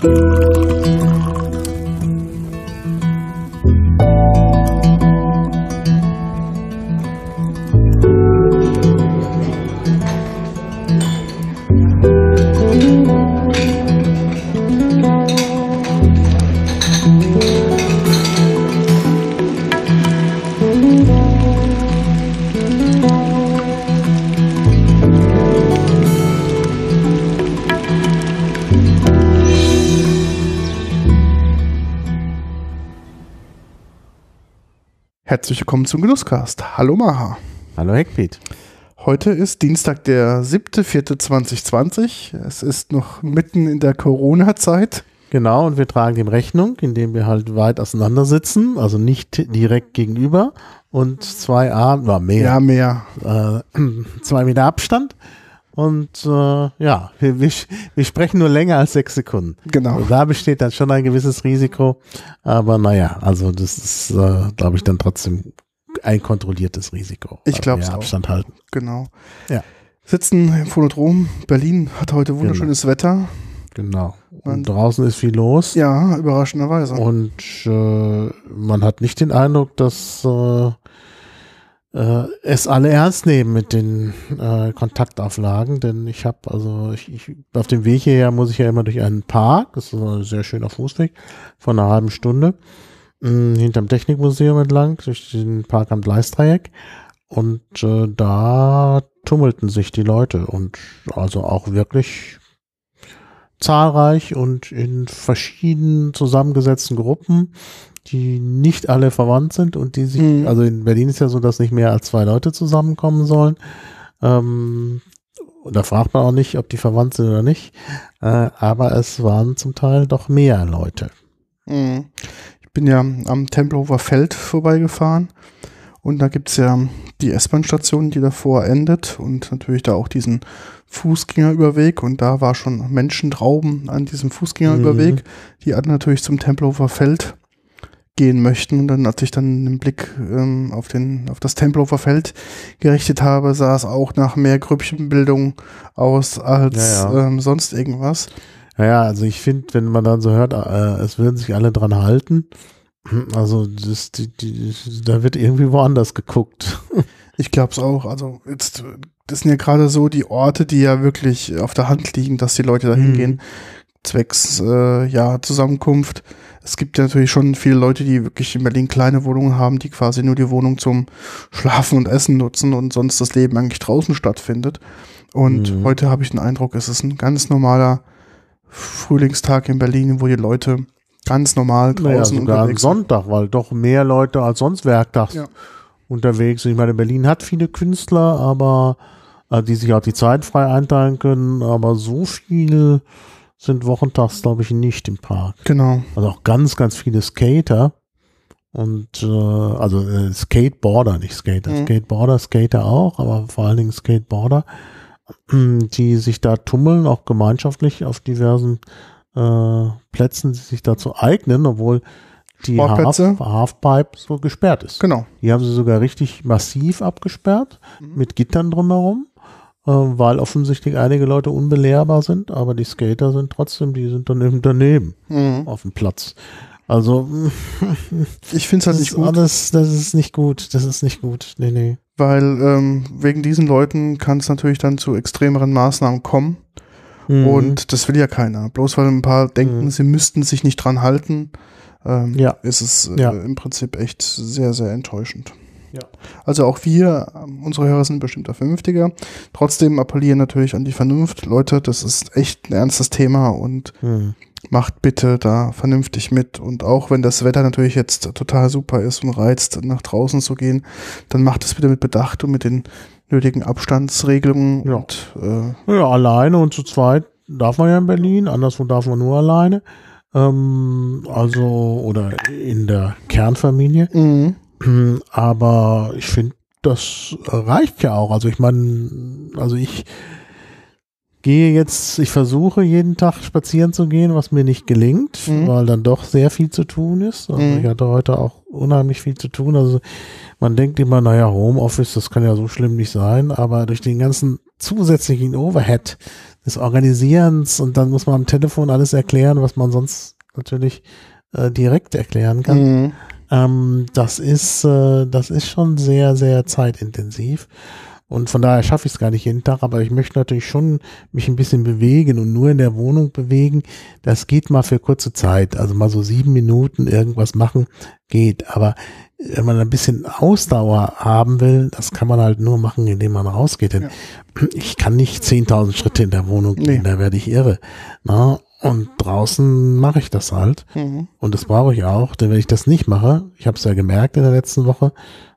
Bye. Herzlich willkommen zum Genusscast. Hallo Maha. Hallo Heckpiet. Heute ist Dienstag, der 7.4.2020. Es ist noch mitten in der Corona-Zeit. Genau, und wir tragen dem Rechnung, indem wir halt weit auseinander sitzen, also nicht direkt gegenüber und zwei A, war mehr. Ja, mehr. Äh, zwei Meter Abstand. Und äh, ja, wir, wir, wir, sprechen nur länger als sechs Sekunden. Genau. Also da besteht dann schon ein gewisses Risiko. Aber naja, also das ist, äh, glaube ich, dann trotzdem ein kontrollieriertes Risiko. Ich glaube es Abstand halten. Genau. Ja. Sitzen im Phonodrom. Berlin hat heute wunderschönes genau. Wetter. Genau. Und draußen ist viel los. Ja, überraschenderweise. Und äh, man hat nicht den Eindruck, dass äh, es alle ernst nehmen mit den äh, Kontaktauflagen, denn ich habe also ich, ich, auf dem Weg hierher muss ich ja immer durch einen Park, das ist ein sehr schöner Fußweg von einer halben Stunde mh, hinterm Technikmuseum entlang durch den Park am Gleisdreieck. Und äh, da tummelten sich die Leute und also auch wirklich zahlreich und in verschiedenen zusammengesetzten Gruppen die nicht alle verwandt sind und die sich, mhm. also in Berlin ist ja so, dass nicht mehr als zwei Leute zusammenkommen sollen. Ähm, da fragt man auch nicht, ob die verwandt sind oder nicht. Äh, aber es waren zum Teil doch mehr Leute. Mhm. Ich bin ja am Tempelhofer Feld vorbeigefahren und da gibt es ja die S-Bahn-Station, die davor endet und natürlich da auch diesen Fußgängerüberweg und da war schon Menschentrauben an diesem Fußgängerüberweg, mhm. die hatten natürlich zum Tempelhofer Feld gehen möchten. Und dann, als ich dann den Blick ähm, auf, den, auf das Tempelhofer Feld gerichtet habe, sah es auch nach mehr Grüppchenbildung aus als ja, ja. Ähm, sonst irgendwas. Naja, also ich finde, wenn man dann so hört, äh, es würden sich alle dran halten, also das, die, die, da wird irgendwie woanders geguckt. Ich glaube es auch. Also jetzt, das sind ja gerade so die Orte, die ja wirklich auf der Hand liegen, dass die Leute da hingehen, mhm. zwecks äh, ja, Zusammenkunft es gibt ja natürlich schon viele Leute, die wirklich in Berlin kleine Wohnungen haben, die quasi nur die Wohnung zum Schlafen und Essen nutzen und sonst das Leben eigentlich draußen stattfindet. Und mhm. heute habe ich den Eindruck, es ist ein ganz normaler Frühlingstag in Berlin, wo die Leute ganz normal draußen naja, sogar unterwegs sind. Sonntag, weil doch mehr Leute als sonst werktags ja. unterwegs sind. Ich meine, Berlin hat viele Künstler, aber äh, die sich auch die Zeit frei einteilen können, aber so viel sind wochentags, glaube ich, nicht im Park. Genau. Also auch ganz, ganz viele Skater und äh, also äh, Skateboarder, nicht Skater. Mhm. Skateboarder, Skater auch, aber vor allen Dingen Skateboarder, die sich da tummeln, auch gemeinschaftlich auf diversen äh, Plätzen, die sich dazu eignen, obwohl die Half, Halfpipe so gesperrt ist. Genau. Die haben sie sogar richtig massiv abgesperrt, mhm. mit Gittern drumherum. Äh, weil offensichtlich einige Leute unbelehrbar sind, aber die Skater sind trotzdem, die sind dann eben daneben mhm. auf dem Platz. Also ich finde es halt nicht gut. Alles, das ist nicht gut. Das ist nicht gut. Nee, nee. Weil ähm, wegen diesen Leuten kann es natürlich dann zu extremeren Maßnahmen kommen. Mhm. Und das will ja keiner. Bloß weil ein paar denken, mhm. sie müssten sich nicht dran halten, ähm, ja. ist es äh, ja. im Prinzip echt sehr, sehr enttäuschend. Ja. Also auch wir, unsere Hörer sind bestimmt vernünftiger. Trotzdem appellieren natürlich an die Vernunft. Leute, das ist echt ein ernstes Thema und hm. macht bitte da vernünftig mit. Und auch wenn das Wetter natürlich jetzt total super ist und reizt, nach draußen zu gehen, dann macht es bitte mit Bedacht und mit den nötigen Abstandsregelungen. Ja. Und, äh, ja, alleine und zu zweit darf man ja in Berlin, anderswo darf man nur alleine. Ähm, also, oder in der Kernfamilie. Mhm. Aber ich finde, das reicht ja auch. Also ich meine, also ich gehe jetzt, ich versuche jeden Tag spazieren zu gehen, was mir nicht gelingt, mhm. weil dann doch sehr viel zu tun ist. Also mhm. ich hatte heute auch unheimlich viel zu tun. Also man denkt immer, naja, Homeoffice, das kann ja so schlimm nicht sein, aber durch den ganzen zusätzlichen Overhead, des Organisierens und dann muss man am Telefon alles erklären, was man sonst natürlich äh, direkt erklären kann. Mhm. Ähm, das ist, äh, das ist schon sehr, sehr zeitintensiv. Und von daher schaffe ich es gar nicht jeden Tag, aber ich möchte natürlich schon mich ein bisschen bewegen und nur in der Wohnung bewegen. Das geht mal für kurze Zeit. Also mal so sieben Minuten irgendwas machen geht. Aber wenn man ein bisschen Ausdauer haben will, das kann man halt nur machen, indem man rausgeht. Denn Ja. ich kann nicht 10.000 Schritte in der Wohnung gehen, Nee. da werde ich irre. Na? Und draußen mache ich das halt. Mhm. Und das brauche ich auch, denn wenn ich das nicht mache, ich habe es ja gemerkt in der letzten Woche,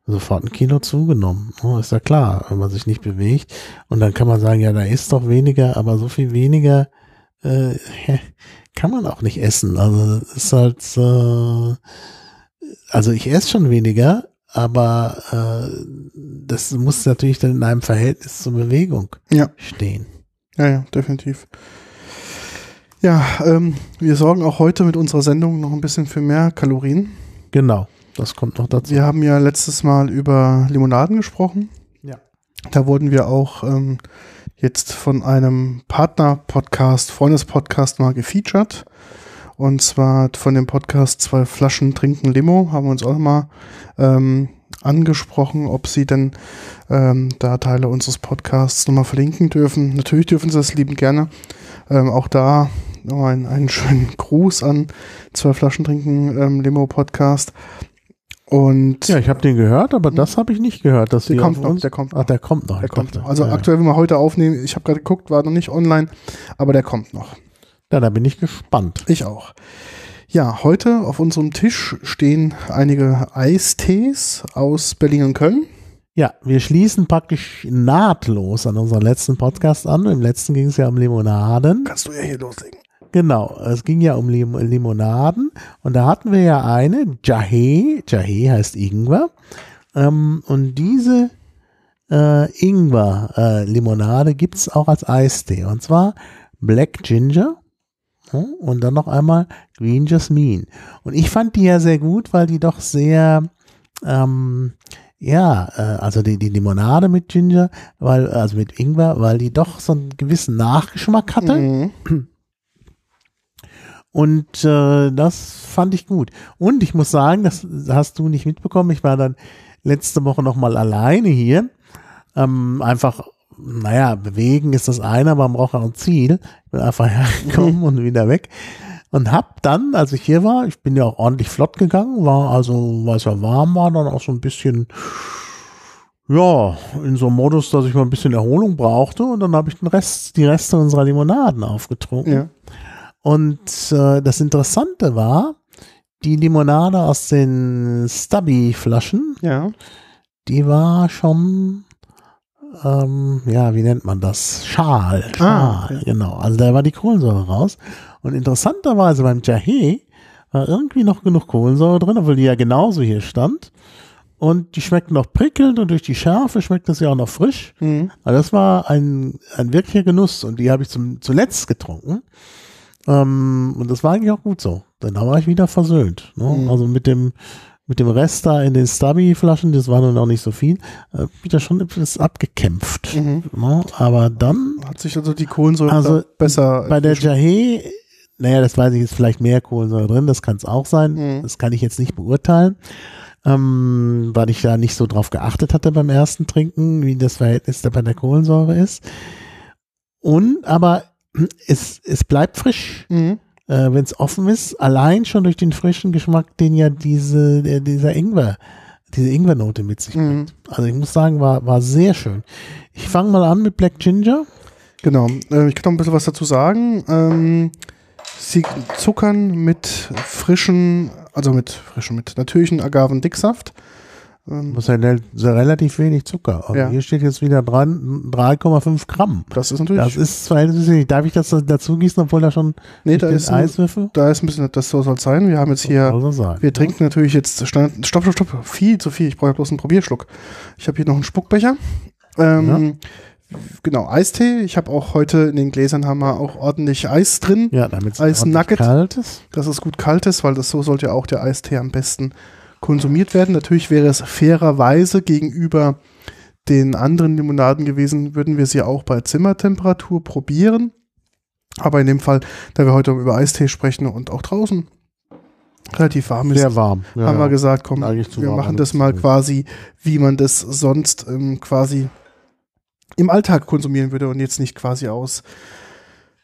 sofort ein Kilo zugenommen. Oh, ist ja klar, wenn man sich nicht bewegt. Und dann kann man sagen, ja, da ist doch weniger, aber so viel weniger äh, kann man auch nicht essen. Also ist halt, äh, also ich esse schon weniger, aber äh, das muss natürlich dann in einem Verhältnis zur Bewegung Ja. stehen. Ja, ja, definitiv. Ja, ähm, wir sorgen auch heute mit unserer Sendung noch ein bisschen für mehr Kalorien. Genau, das kommt noch dazu. Wir haben ja letztes Mal über Limonaden gesprochen. Ja. Da wurden wir auch ähm, jetzt von einem Partner-Podcast, Freundes-Podcast mal gefeatured. Und zwar von dem Podcast Zwei Flaschen Trinken Limo haben wir uns auch mal ähm, angesprochen, ob sie denn ähm, da Teile unseres Podcasts nochmal verlinken dürfen. Natürlich dürfen sie das lieben gerne. Ähm, auch da noch ein, einen schönen Gruß an Zwei Flaschen Trinken ähm, Limo Podcast. Und Ja, ich habe den gehört, aber das habe ich nicht gehört. Dass der kommt noch, der kommt Ach, noch. der kommt noch. Der kommt noch. Also ja, aktuell, wenn wir heute aufnehmen, ich habe gerade geguckt, war noch nicht online, aber der kommt noch. Ja, da bin ich gespannt. Ich auch. Ja, heute auf unserem Tisch stehen einige Eistees aus Berlin und Köln. Ja, wir schließen praktisch nahtlos an unseren letzten Podcast an. Im letzten ging es ja um Limonaden. Kannst du ja hier loslegen. Genau, es ging ja um Lim Limonaden und da hatten wir ja eine, Jahe, Jahe heißt Ingwer. Ähm, und diese äh, Ingwer-Limonade gibt es auch als Eistee und zwar Black Ginger hm, und dann noch einmal Green Jasmine. Und ich fand die ja sehr gut, weil die doch sehr, ähm, ja, äh, also die, die Limonade mit Ginger, weil, also mit Ingwer, weil die doch so einen gewissen Nachgeschmack hatte. Mhm. Und äh, das fand ich gut. Und ich muss sagen, das hast du nicht mitbekommen. Ich war dann letzte Woche noch mal alleine hier. Ähm, einfach, naja, bewegen ist das eine, aber man braucht auch ein Ziel. Ich bin einfach hergekommen und wieder weg. Und hab dann, als ich hier war, ich bin ja auch ordentlich flott gegangen, war also, weil es ja warm war, dann auch so ein bisschen, ja, in so einem Modus, dass ich mal ein bisschen Erholung brauchte. Und dann habe ich den Rest, die Reste unserer Limonaden aufgetrunken. Ja. Und äh, das Interessante war, die Limonade aus den Stubby-Flaschen, Ja. die war schon, ähm, ja, wie nennt man das? Schal. Schal, Ah, okay. genau. Also da war die Kohlensäure raus. Und interessanterweise beim Jahe war irgendwie noch genug Kohlensäure drin, obwohl die ja genauso hier stand. Und die schmeckt noch prickelnd und durch die Schärfe schmeckt das ja auch noch frisch. Mhm. Also das war ein, ein wirklicher Genuss und die habe ich zum, zuletzt getrunken. Ähm, und das war eigentlich auch gut so. Denn da war ich wieder versöhnt. Ne? Mhm. Also mit dem, mit dem Rest da in den Stubby-Flaschen, das war nun auch nicht so viel, äh, wieder schon etwas abgekämpft. Mhm. Ne? Aber dann Hat sich also die Kohlensäure Also, besser. bei der Jahe, naja, das weiß ich jetzt vielleicht mehr Kohlensäure drin, das kann es auch sein. Mhm. Das kann ich jetzt nicht beurteilen, ähm, weil ich da nicht so drauf geachtet hatte beim ersten Trinken, wie das Verhältnis da bei der Kohlensäure ist. Und, aber es, es bleibt frisch, Mhm. äh, wenn es offen ist, allein schon durch den frischen Geschmack, den ja diese, der, dieser Ingwer, diese Ingwernote mit sich Mhm. bringt. Also ich muss sagen, war, war sehr schön. Ich fange mal an mit Black Ginger. Genau. Äh, ich kann noch ein bisschen was dazu sagen. Ähm, sie zuckern mit frischen, also mit frischen, mit natürlichen Agavendicksaft. Ähm, Das ist ja relativ wenig Zucker. Ja. Hier steht jetzt wieder dran 3,5 Gramm. das ist natürlich. Das ist verhältnismäßig. Darf ich das dazu gießen, obwohl da schon nee, da ist, Eiswürfel? da ist ein bisschen, das soll es sein. Wir haben jetzt hier sein. Wir trinken natürlich jetzt stopp, stopp, stopp, viel zu viel. Ich brauche ja bloß einen Probierschluck. Ich habe hier noch einen Spuckbecher. Ähm, Genau, Eistee. Ich habe auch heute in den Gläsern haben wir auch ordentlich Eis drin. Ja, damit es kalt ist. dass es gut kalt ist, weil das so sollte ja auch der Eistee am besten konsumiert werden. Natürlich wäre es fairerweise gegenüber den anderen Limonaden gewesen, würden wir sie auch bei Zimmertemperatur probieren. Aber in dem Fall, da wir heute über Eistee sprechen und auch draußen relativ warm ist, Sehr warm. Ja, haben wir ja. gesagt, komm, wir machen das mal quasi, wie man das sonst ähm, quasi im Alltag konsumieren würde und jetzt nicht quasi aus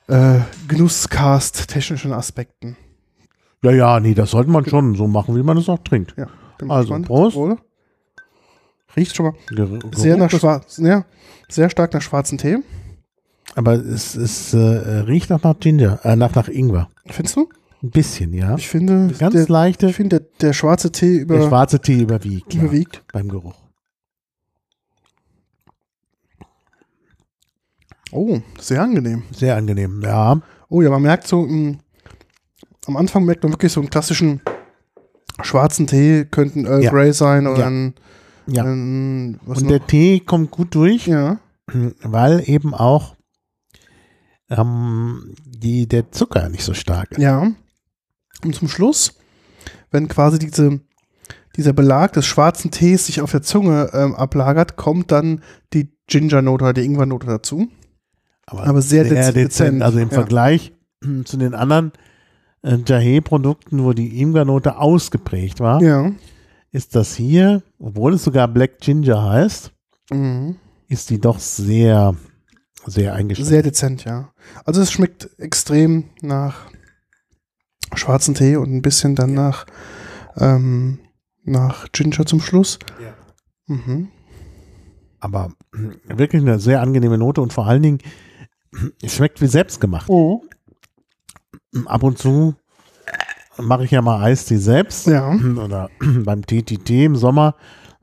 äh, Genusscast-technischen Aspekten. Ja, ja, nee, das sollte man schon so machen, wie man es auch trinkt. Ja, Also, man- Prost. Wohl. Riecht schon mal Ger- sehr, nach schwarz, ja, sehr stark nach schwarzen Tee. Aber es, es äh, riecht auch nach Ginger, äh, nach, nach Ingwer. Findest du? Ein bisschen, ja. Ich finde, Ganz der, leichte. ich finde der, der schwarze Tee Der über, schwarze Tee überwiegt. ja, überwiegt. beim Geruch. Oh, sehr angenehm. Sehr angenehm, ja. Oh ja, man merkt so, mh, am Anfang merkt man wirklich so einen klassischen schwarzen Tee, könnte ein Earl Ja. Grey sein oder Ja. ein, ja. ein was Und noch? der Tee kommt gut durch, ja, weil eben auch ähm, die, der Zucker nicht so stark ist. ja. Und zum Schluss, wenn quasi diese, dieser Belag des schwarzen Tees sich auf der Zunge ähm, ablagert, kommt dann die Ginger-Note oder die Ingwer-Note dazu. Aber sehr dez- dezent, Also im ja. Vergleich zu den anderen äh, Jahe-Produkten, wo die Ingwer-Note ausgeprägt war, Ja. ist das hier, obwohl es sogar Black Ginger heißt, Mhm. ist die doch sehr, sehr eingeschränkt. Sehr dezent, ja. Also es schmeckt extrem nach schwarzen Tee und ein bisschen dann nach, ähm, nach Ginger zum Schluss. Ja. Mhm. Aber wirklich eine sehr angenehme Note und vor allen Dingen, es schmeckt wie selbstgemacht. Oh. Ab und zu mache ich ja mal Eistee selbst. Ja. Oder beim TTT im Sommer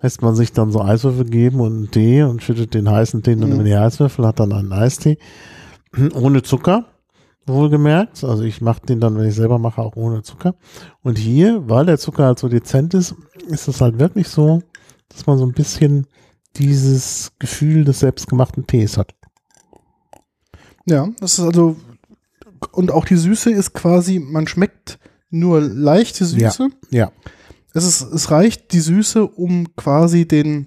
lässt man sich dann so Eiswürfel geben und einen Tee und schüttet den heißen Tee dann Mhm. über die Eiswürfel, hat dann einen Eistee. Ohne Zucker, wohlgemerkt. Also ich mache den dann, wenn ich selber mache, auch ohne Zucker. Und hier, weil der Zucker halt so dezent ist, ist es halt wirklich so, dass man so ein bisschen dieses Gefühl des selbstgemachten Tees hat. Ja, das ist also, und auch die Süße ist quasi, man schmeckt nur leichte Süße. Ja. Es, ist, es reicht die Süße, um quasi den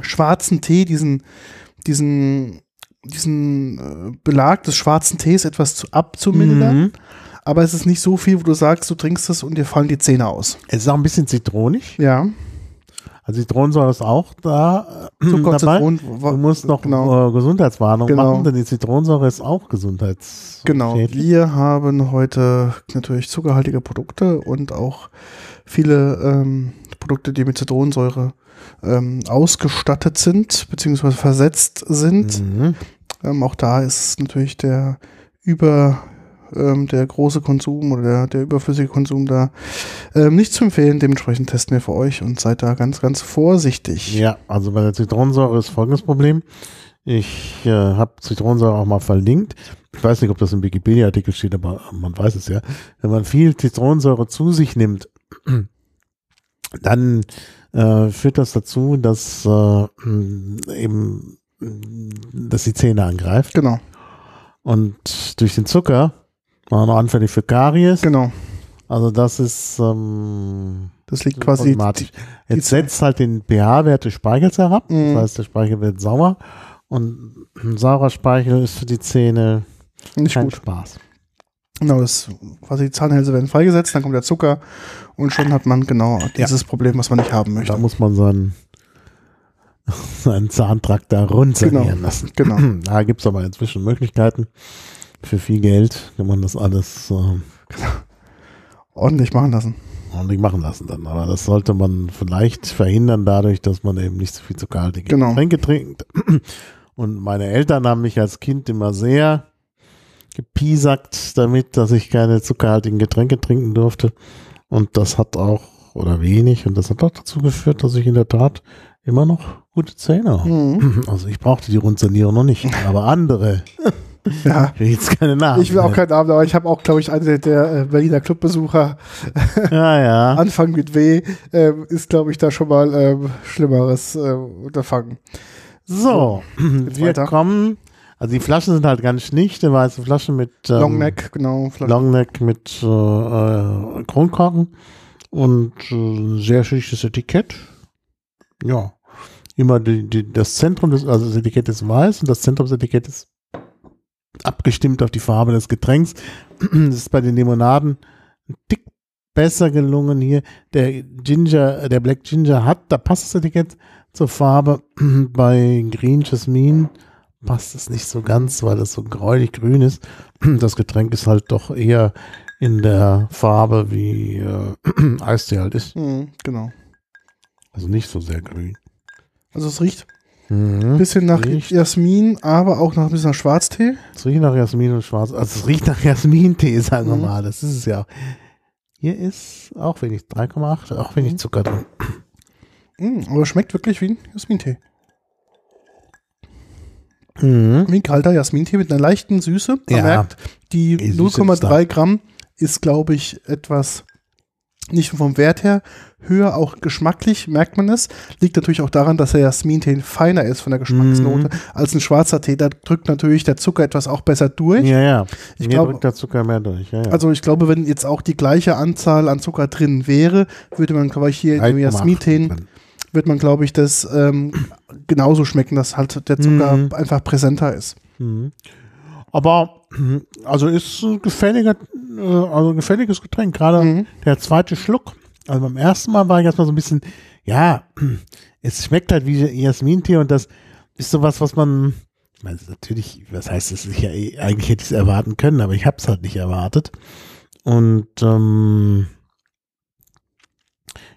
schwarzen Tee, diesen, diesen, diesen äh, Belag des schwarzen Tees etwas zu, abzumildern. Mhm. Aber es ist nicht so viel, wo du sagst, du trinkst es und dir fallen die Zähne aus. Es ist auch ein bisschen zitronig. Ja. Also Zitronensäure ist auch da äh, Zucker, dabei. Zitron, Du musst noch genau. äh, Gesundheitswarnung Genau. machen, denn die Zitronensäure ist auch gesundheits. Genau, wir haben heute natürlich zuckerhaltige Produkte und auch viele ähm, Produkte, die mit Zitronensäure ähm, ausgestattet sind, beziehungsweise versetzt sind. Mhm. Ähm, auch da ist natürlich der über ähm, der große Konsum oder der, der überflüssige Konsum da ähm, nicht zu empfehlen. Dementsprechend testen wir für euch und seid da ganz, ganz vorsichtig. Ja, also bei der Zitronensäure ist folgendes Problem. Ich äh, habe Zitronensäure auch mal verlinkt. Ich weiß nicht, ob das im Wikipedia-Artikel steht, aber man weiß es ja. Wenn man viel Zitronensäure zu sich nimmt, dann äh, führt das dazu, dass äh, eben dass die Zähne angreift. Genau, Und durch den Zucker war noch anfällig für Karies. genau. Also das ist ähm, Das liegt quasi. die Jetzt setzt halt den pH-Wert des Speichels herab. Mhm. Das heißt, der Speichel wird sauer. Und ein saurer Speichel ist für die Zähne Nicht kein gut. Spaß. Genau, das quasi die Zahnhälse werden freigesetzt, dann kommt der Zucker und schon hat man genau dieses Problem, was man nicht haben möchte. Da muss man seinen, seinen Zahntrakt da rund Genau. lassen. Genau. Da gibt es aber inzwischen Möglichkeiten. Für viel Geld kann man das alles äh, Ordentlich machen lassen. ordentlich machen lassen dann. Aber das sollte man vielleicht verhindern dadurch, dass man eben nicht so viel zuckerhaltige Genau. Getränke trinkt. Und meine Eltern haben mich als Kind immer sehr gepiesackt damit, dass ich keine zuckerhaltigen Getränke trinken durfte. Und das hat auch, oder wenig, und das hat auch dazu geführt, dass ich in der Tat immer noch gute Zähne habe. Mhm. Also ich brauchte die Rundsanierung noch nicht, aber andere, Ja. ich will jetzt keine Namen. Ich will auch keinen Namen, aber ich habe auch, glaube ich, einen der, äh, Berliner Clubbesucher, Ja, ja. Anfang mit W, ähm, ist, glaube ich, da schon mal ähm, Schlimmeres äh, Unterfangen. So, wir weiter. kommen. Also die Flaschen sind halt ganz schlicht, eine weiße Flasche mit ähm, Longneck, genau. Flasche. Longneck mit äh, äh, Kronkorken und äh, ein sehr schlichtes Etikett. Ja, immer die, die, das Zentrum des, also das Etikett ist weiß und das Zentrum des Etikett ist abgestimmt auf die Farbe des Getränks. Das ist bei den Limonaden ein Tick besser gelungen hier. Der Ginger, der Black Ginger hat, da passt das Etikett zur Farbe. Bei Green Jasmine passt es nicht so ganz, weil es so gräulich grün ist. Das Getränk ist halt doch eher in der Farbe wie äh, Eistee halt ist. Mhm, genau. Also nicht so sehr grün. Also es riecht Mhm. ein bisschen nach Riecht. Jasmin, aber auch nach ein bisschen nach Schwarztee. Es riecht nach Jasmin und Schwarz. Also es riecht nach Jasmintee, sagen wir Mhm. mal. Das ist es ja. Hier ist auch wenig 3,8, auch wenig Mhm. Zucker drin. Mhm, aber es schmeckt wirklich wie ein Jasmintee. Mhm. Wie ein kalter Jasmintee mit einer leichten Süße. Man Ja. merkt, die Die Süße ist 0,3 Gramm ist, glaube ich, etwas nicht nur vom Wert her höher, auch geschmacklich merkt man es. Liegt natürlich auch daran, dass der Jasmintee feiner ist von der Geschmacksnote Mhm. als ein schwarzer Tee. Da drückt natürlich der Zucker etwas auch besser durch. Ja, ja. Ich glaube- drückt der Zucker mehr durch. Ja, ja. Also ich glaube, wenn jetzt auch die gleiche Anzahl an Zucker drin wäre, würde man, glaube ich, hier in dem 3,8 Jasmintee wird man, glaube ich, das ähm, genauso schmecken, dass halt der Zucker Mhm. einfach präsenter ist. Mhm. Aber also ist ein gefälliger, äh, also ein gefälliges Getränk. Gerade Mhm. der zweite Schluck. Also beim ersten Mal war ich erstmal so ein bisschen, ja, es schmeckt halt wie Jasmintee und das ist sowas, was man, ich meine, natürlich, was heißt es, ich, ja, eigentlich hätte ich es erwarten können, aber ich habe es halt nicht erwartet. Und ähm,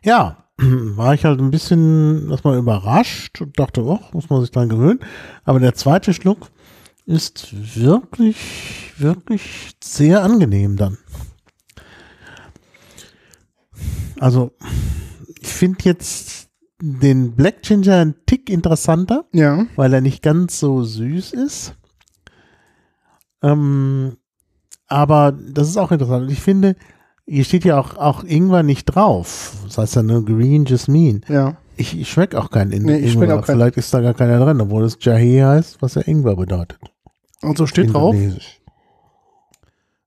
ja, war ich halt ein bisschen erstmal überrascht und dachte, oh, muss man sich dran gewöhnen. Aber der zweite Schluck ist wirklich, wirklich sehr angenehm dann. Also, ich finde jetzt den Black Ginger einen Tick interessanter, Ja. weil er nicht ganz so süß ist. Ähm, aber das ist auch interessant. Ich finde, hier steht ja auch, auch Ingwer nicht drauf. Das heißt ja nur Green Jasmine. Ja. Ich, ich schmecke auch keinen In Nee, Ingwer. auch keinen. Vielleicht ist da gar keiner drin, obwohl es Jahe heißt, was ja Ingwer bedeutet. Also steht drauf,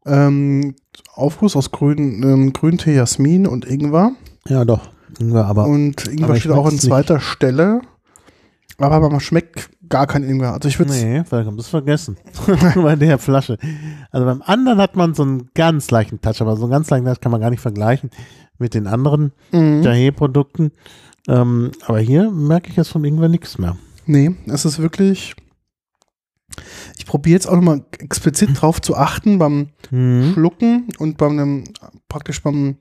ähm, Aufguss aus grün, ähm, Grüntee, Jasmin und Ingwer. Ja, doch. Ingwer, aber Und Ingwer aber steht auch an zweiter Stelle. Aber man schmeckt gar kein Ingwer. Also ich würde Nee, vielleicht haben es vergessen. Bei der Flasche. Also beim anderen hat man so einen ganz leichten Touch, aber so einen ganz leichten Touch kann man gar nicht vergleichen mit den anderen Mhm. Jahe-Produkten. Ähm, aber hier merke ich jetzt vom Ingwer nichts mehr. Nee, es ist wirklich. Ich probiere jetzt auch nochmal explizit drauf zu achten beim Mhm. Schlucken und beim praktisch beim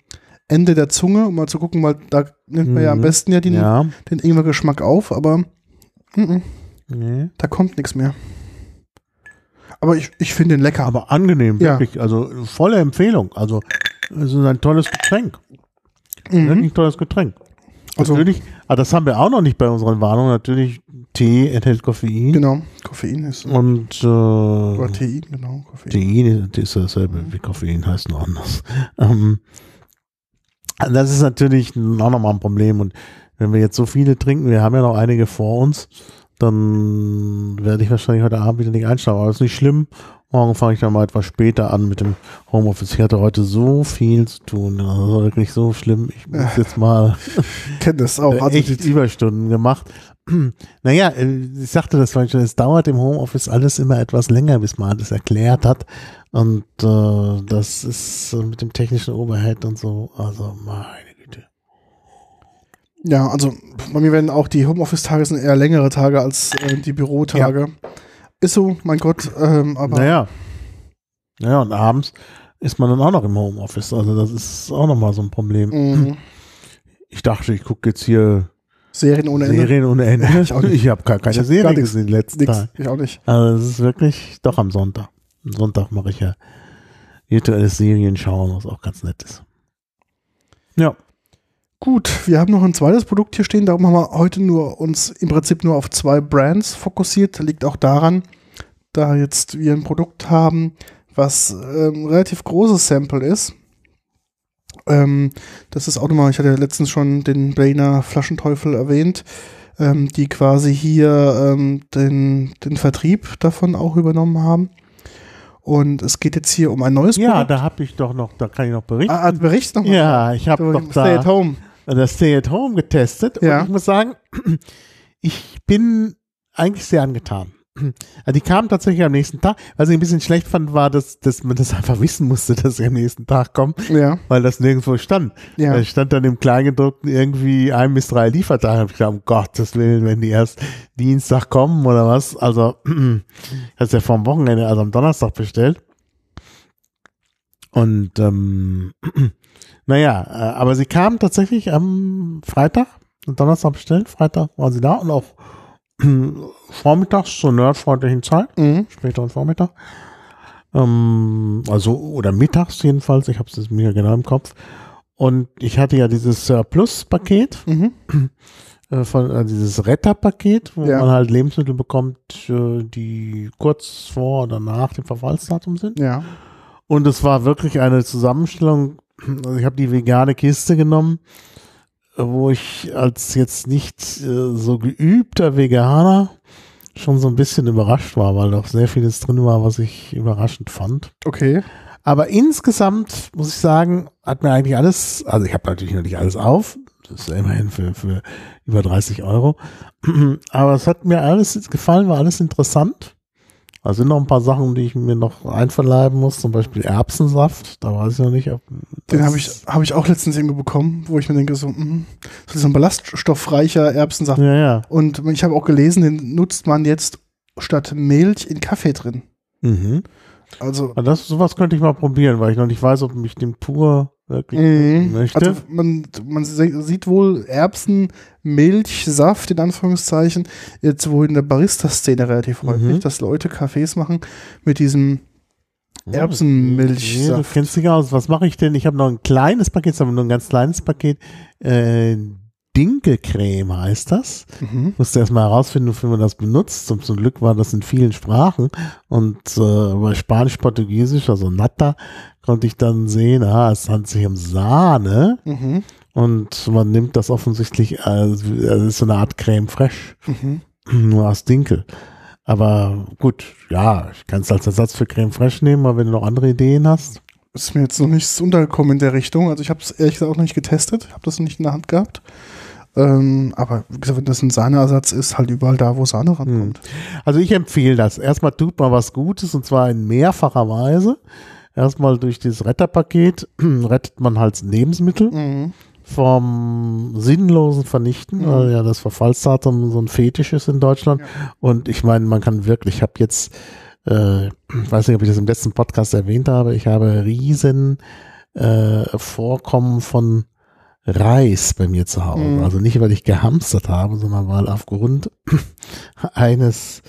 Ende der Zunge, um mal zu gucken, weil da nimmt man ja am Mhm. besten ja, den, Ja. den Ingwer-Geschmack auf, aber mhm, Nee. da kommt nichts mehr. Aber ich, ich finde den lecker. Aber angenehm, Ja. wirklich. Also volle Empfehlung. Also es ist ein tolles Getränk. Mhm. Wirklich ein tolles Getränk. Also- natürlich, aber das haben wir auch noch nicht bei unseren Warnungen. Natürlich, Tee enthält Koffein. Genau, Koffein ist. Und äh, Oder Tein, genau. Koffein. Tein ist dasselbe wie Koffein, heißt nur anders. Ähm, das ist natürlich auch nochmal ein Problem. Und wenn wir jetzt so viele trinken, wir haben ja noch einige vor uns, dann werde ich wahrscheinlich heute Abend wieder nicht einschlafen. Aber das ist nicht schlimm. Morgen fange ich dann mal etwas später an mit dem Homeoffice. Ich hatte heute so viel zu tun. Das war wirklich so schlimm. Ich muss jetzt mal Ich kenne das auch. Also echt Überstunden gemacht. Naja, äh, ich sagte das vorhin schon, es dauert im Homeoffice alles immer etwas länger, bis man alles erklärt hat. Und äh, das ist mit dem technischen Overhead und so, also meine Güte. ja, also bei mir werden auch die Homeoffice-Tage sind eher längere Tage als äh, die Bürotage. Ist so, mein Gott, ähm, aber naja. Naja, und abends ist man dann auch noch im Homeoffice. Also das ist auch nochmal so ein Problem. mh, Ich dachte, ich gucke jetzt hier Serien ohne Ende. Serien ohne Ende. Ich auch nicht. Ich habe gar keine Ich hab Serie gar nix. gesehen in den letzten Nix, Tagen. ich auch nicht. Also es ist wirklich doch am Sonntag. Am Sonntag mache ich ja virtuelles Serien schauen, was auch ganz nett ist. Ja. Gut, wir haben noch ein zweites Produkt hier stehen, darum haben wir heute nur uns im Prinzip nur auf zwei Brands fokussiert. Liegt auch daran, da jetzt wir ein Produkt haben, was ähm, relativ großes Sample ist. Ähm, das ist auch nochmal, ich hatte ja letztens schon den Blainer Flaschenteufel erwähnt, ähm, die quasi hier ähm, den, den Vertrieb davon auch übernommen haben. Und es geht jetzt hier um ein neues Ja, Produkt. da habe ich doch noch, da kann ich noch berichten. Ah, ah, Bericht nochmal. ja, ich habe doch Stay da at home. das Stay at Home getestet Ja. und ich muss sagen, ich bin eigentlich sehr angetan. Also die kamen tatsächlich am nächsten Tag. Was ich ein bisschen schlecht fand, war, dass, dass man das einfach wissen musste, dass sie am nächsten Tag kommen, Ja. weil das nirgendwo stand. Ja. Es stand dann im Kleingedruckten irgendwie ein bis drei Liefertage. Hab ich gedacht, um Gottes Willen, wenn die erst Dienstag kommen oder was. Also, hast ja vom Wochenende, also am Donnerstag bestellt. Und ähm, naja, äh, aber sie kamen tatsächlich am Freitag, am Donnerstag bestellt, Freitag waren sie da und auch vormittags zur nerdfreundlichen Zeit, Mhm. späteren Vormittag. Ähm, also, oder mittags jedenfalls, ich habe es mir genau im Kopf. Und ich hatte ja dieses äh, Plus-Paket, Mhm. äh, von, äh, dieses Retter-Paket, wo Ja. man halt Lebensmittel bekommt, äh, die kurz vor oder nach dem Verfallsdatum sind. Ja. Und es war wirklich eine Zusammenstellung. Also ich habe die vegane Kiste genommen, wo ich als jetzt nicht äh, so geübter Veganer schon so ein bisschen überrascht war, weil doch sehr vieles drin war, was ich überraschend fand. Okay. Aber insgesamt muss ich sagen, hat mir eigentlich alles, also ich habe natürlich noch nicht alles auf, das ist ja immerhin für, für über 30 Euro, aber es hat mir alles gefallen, war alles interessant. Da sind noch ein paar Sachen, die ich mir noch einverleiben muss, zum Beispiel Erbsensaft, da weiß ich noch nicht, ob Den das- habe ich, hab ich auch letztens irgendwo bekommen, wo ich mir denke, so, mh, so ist ein ballaststoffreicher Erbsensaft. Ja, ja. Und ich habe auch gelesen, den nutzt man jetzt statt Milch in Kaffee drin. Mhm. Also, Aber Das, sowas könnte ich mal probieren, weil ich noch nicht weiß, ob ich den pur wirklich Mhm. möchte. Also man, man sieht wohl Erbsenmilchsaft in Anführungszeichen jetzt wohl in der Barista-Szene relativ häufig, Mhm. dass Leute Kaffees machen mit diesem Erbsenmilchsaft. Nee, du kennst dich aus. Was mache ich denn? Ich habe noch ein kleines Paket, aber nur ein ganz kleines Paket. Äh, Dinkelcreme heißt das. Mhm. Musste erstmal herausfinden, wofür man das benutzt. Zum, zum Glück war das in vielen Sprachen. Und äh, bei Spanisch, Portugiesisch, also Nata, konnte ich dann sehen, ah, es handelt sich um Sahne. Mhm. Und man nimmt das offensichtlich als, also es ist so eine Art Creme fraiche, Mhm. nur aus Dinkel. Aber gut, ja, ich kann es als Ersatz für Creme fraiche nehmen, aber wenn du noch andere Ideen hast. Ist mir jetzt noch nichts untergekommen in der Richtung. Also ich habe es ehrlich gesagt auch noch nicht getestet, habe das noch nicht in der Hand gehabt. Ähm, aber wie gesagt, wenn das ein Sahneersatz ist, halt überall da, wo Sahne rankommt. Also ich empfehle das. Erstmal tut man was Gutes und zwar in mehrfacher Weise. Erstmal durch dieses Retterpaket rettet man halt Lebensmittel Mhm. vom sinnlosen Vernichten, Mhm. weil ja das Verfallsdatum so ein Fetisch ist in Deutschland. Ja. Und ich meine, man kann wirklich, ich habe jetzt, äh, ich weiß nicht, ob ich das im letzten Podcast erwähnt habe, ich habe riesen äh, Vorkommen von Reis bei mir zu Hause. Mhm. Also nicht, weil ich gehamstert habe, sondern weil aufgrund eines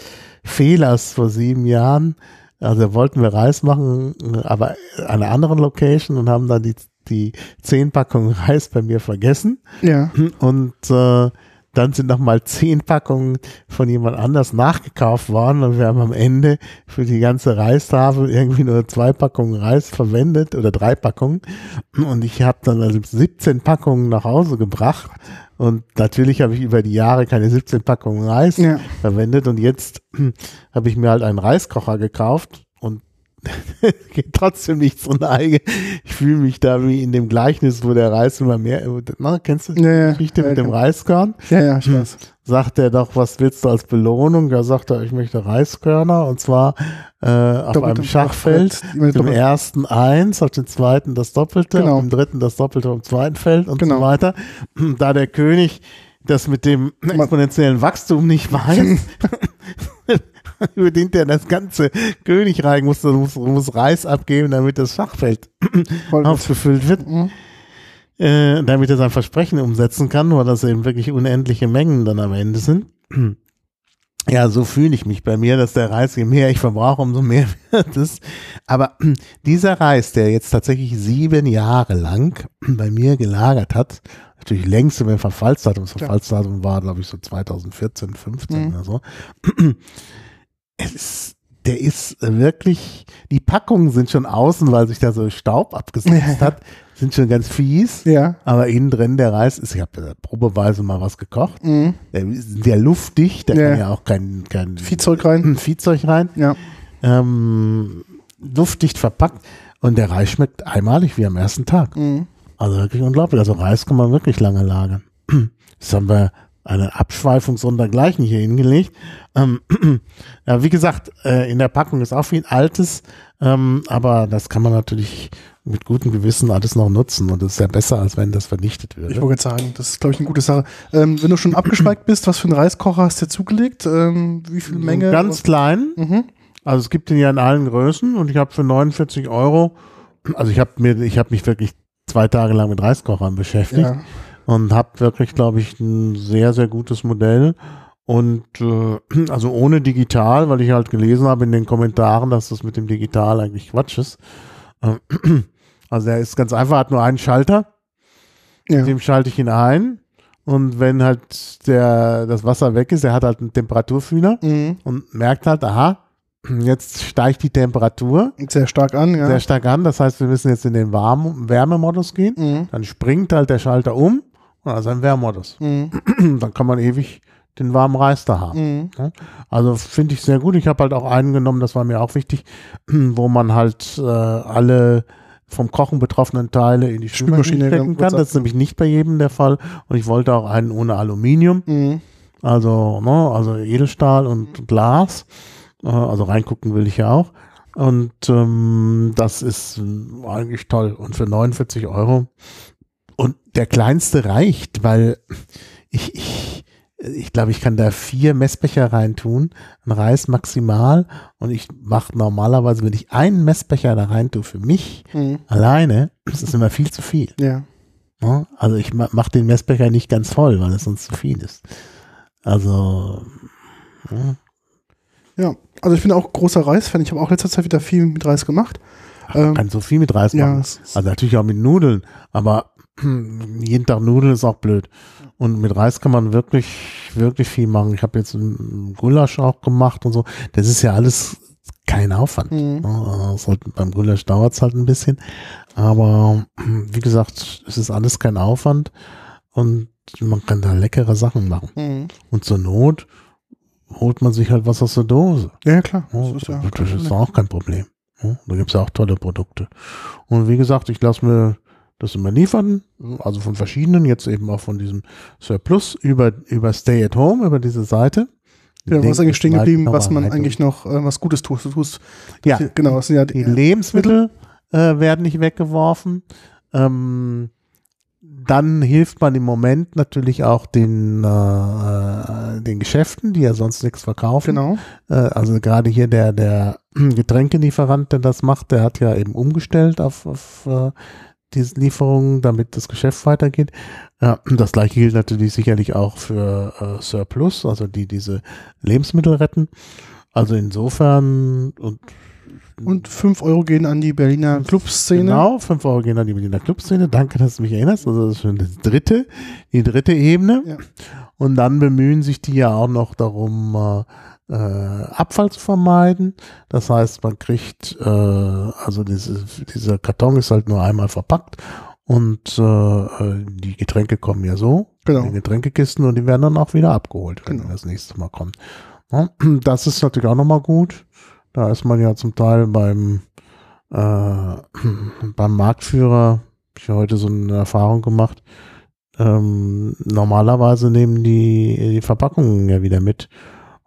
Fehlers vor sieben Jahren, also wollten wir Reis machen, aber an einer anderen Location und haben dann die, die zehn Packungen Reis bei mir vergessen. Ja. Und äh, dann sind nochmal zehn Packungen von jemand anders nachgekauft worden und wir haben am Ende für die ganze Reistafel irgendwie nur zwei Packungen Reis verwendet oder drei Packungen. Und ich habe dann also 17 Packungen nach Hause gebracht. Und natürlich habe ich über die Jahre keine 17 Packungen Reis Ja. verwendet. Und jetzt habe ich mir halt einen Reiskocher gekauft geht trotzdem nicht zur Neige. Ich fühle mich da wie in dem Gleichnis, wo der Reis immer mehr, na, kennst du die Ja. Geschichte Ja, mit dem ja. Reiskorn? Ja, ja, ich weiß. Sagt er doch, was willst du als Belohnung? Da sagt er, ich möchte Reiskörner und zwar äh, auf Doppelt einem Schachfeld. Im doppelt- ersten eins, auf dem zweiten das Doppelte, Genau. auf dem dritten das Doppelte auf dem zweiten Feld und Genau. so weiter. Da der König das mit dem exponentiellen Wachstum nicht weiß, überdient er das ganze Königreich, muss, muss, muss Reis abgeben, damit das Schachfeld Voll aufgefüllt wird, Mhm. äh, damit er sein Versprechen umsetzen kann, weil das eben wirklich unendliche Mengen dann am Ende sind. Ja, so fühle ich mich bei mir, dass der Reis, je mehr ich verbrauche, umso mehr wird es. Aber dieser Reis, der jetzt tatsächlich sieben Jahre lang bei mir gelagert hat, natürlich längst über Verfallsdatum, das. Verfallsdatum war, glaube ich, so 2014, 15 Mhm. oder so. Es ist, der ist wirklich, die Packungen sind schon außen, weil sich da so Staub abgesetzt Ja. hat, sind schon ganz fies. Ja. Aber innen drin der Reis ist, ich habe probeweise mal was gekocht. Mhm. Der ist sehr luftdicht, da Ja. kann ja auch kein, kein Viehzeug rein. Viehzeug rein. Ja. Ähm, luftdicht verpackt und der Reis schmeckt einmalig wie am ersten Tag. Mhm. Also wirklich unglaublich. Also Reis kann man wirklich lange lagern. Das haben wir eine Abschweifung sondergleichen hier hingelegt. Ähm, ja, wie gesagt, äh, in der Packung ist auch viel Altes, ähm, aber das kann man natürlich mit gutem Gewissen alles noch nutzen und das ist ja besser, als wenn das vernichtet würde. Ich wollte gerade sagen, das ist, glaube ich, eine gute Sache. Ähm, wenn du schon abgeschweigt bist, was für einen Reiskocher hast du dir zugelegt? Ähm, wie viel Menge? Ganz klein. Mhm. Also es gibt den ja in allen Größen und ich habe für 49 Euro, also ich habe mir, ich habe mich wirklich zwei Tage lang mit Reiskochern beschäftigt Ja. Und habe wirklich, glaube ich, ein sehr, sehr gutes Modell. Und äh, also ohne digital, weil ich halt gelesen habe in den Kommentaren, dass das mit dem Digital eigentlich Quatsch ist. Äh, Also der ist ganz einfach, hat nur einen Schalter, Ja. mit dem schalte ich ihn ein. Und wenn halt der, das Wasser weg ist, der hat halt einen Temperaturfühler Mhm. und merkt halt, aha, jetzt steigt die Temperatur Sehr stark an, ja. sehr stark an. Das heißt, wir müssen jetzt in den Warm Wärmemodus gehen. Mhm. Dann springt halt der Schalter um also ein Wärmemodus. Mhm. Dann kann man ewig den warmen Reis da haben. Mhm. Also finde ich sehr gut. Ich habe halt auch einen genommen, das war mir auch wichtig, wo man halt äh, alle vom Kochen betroffenen Teile in die Spülmaschine stecken kann. Das ist nämlich nicht bei jedem der Fall. Und ich wollte auch einen ohne Aluminium, Mhm. also, ne, also Edelstahl und Glas. Äh, also reingucken will ich ja auch. Und ähm, das ist äh, eigentlich toll. Und für 49 Euro. Und der kleinste reicht, weil ich, ich, ich glaube, ich kann da vier Messbecher reintun, ein Reis maximal. Und ich mache normalerweise, wenn ich einen Messbecher da rein tue für mich Mhm. alleine, das ist immer viel zu viel. Ja. Also ich ma- mach den Messbecher nicht ganz voll, weil es sonst zu viel ist. Also ja. Ja. Also ich bin auch großer Reisfan. Ich habe auch letzter Zeit wieder viel mit Reis gemacht. Ähm, kann so viel mit Reis ja, machen. ist- Also natürlich auch mit Nudeln, aber jeden Tag Nudeln ist auch blöd. Und mit Reis kann man wirklich, wirklich viel machen. Ich habe jetzt einen Gulasch auch gemacht und so. Das ist ja alles kein Aufwand. Mhm. Also es beim Gulasch dauert es halt ein bisschen. Aber wie gesagt, es ist alles kein Aufwand und man kann da leckere Sachen machen. Mhm. Und zur Not holt man sich halt was aus der Dose. Ja, klar. Das ist ja das ist auch kein Problem. Da gibt's ja auch tolle Produkte. Und wie gesagt, ich lasse mir das immer liefern, also von verschiedenen, jetzt eben auch von diesem Surplus über, über Stay at Home, über diese Seite. Ja, was Link ist eigentlich stehen geblieben, was man eigentlich noch äh, was Gutes tust? Tust Ja. genau, das sind ja Die die, Lebensmittel äh, werden nicht weggeworfen. Ähm, dann hilft man im Moment natürlich auch den, äh, den Geschäften, die ja sonst nichts verkaufen. genau. Äh, also gerade hier der, der Getränkelieferant, der das macht, der hat ja eben umgestellt auf, auf äh, diese Lieferungen, damit das Geschäft weitergeht. Ja, das gleiche gilt natürlich sicherlich auch für äh, Surplus, also die diese Lebensmittel retten. Also insofern und Und 5 Euro gehen an die Berliner Clubszene. Genau, 5 Euro gehen an die Berliner Clubszene. Danke, dass du mich erinnerst. Also das ist schon das dritte, die dritte Ebene. Ja. Und dann bemühen sich die ja auch noch darum, äh, äh, Abfall zu vermeiden. Das heißt, man kriegt, äh, also diese, dieser Karton ist halt nur einmal verpackt und äh, die Getränke kommen ja so Genau. in den Getränkekisten und die werden dann auch wieder abgeholt, wenn Genau. das nächste Mal kommt. Das ist natürlich auch nochmal gut. Da ist man ja zum Teil beim äh, beim Marktführer, ich heute so eine Erfahrung gemacht. Ähm, normalerweise nehmen die die Verpackungen ja wieder mit.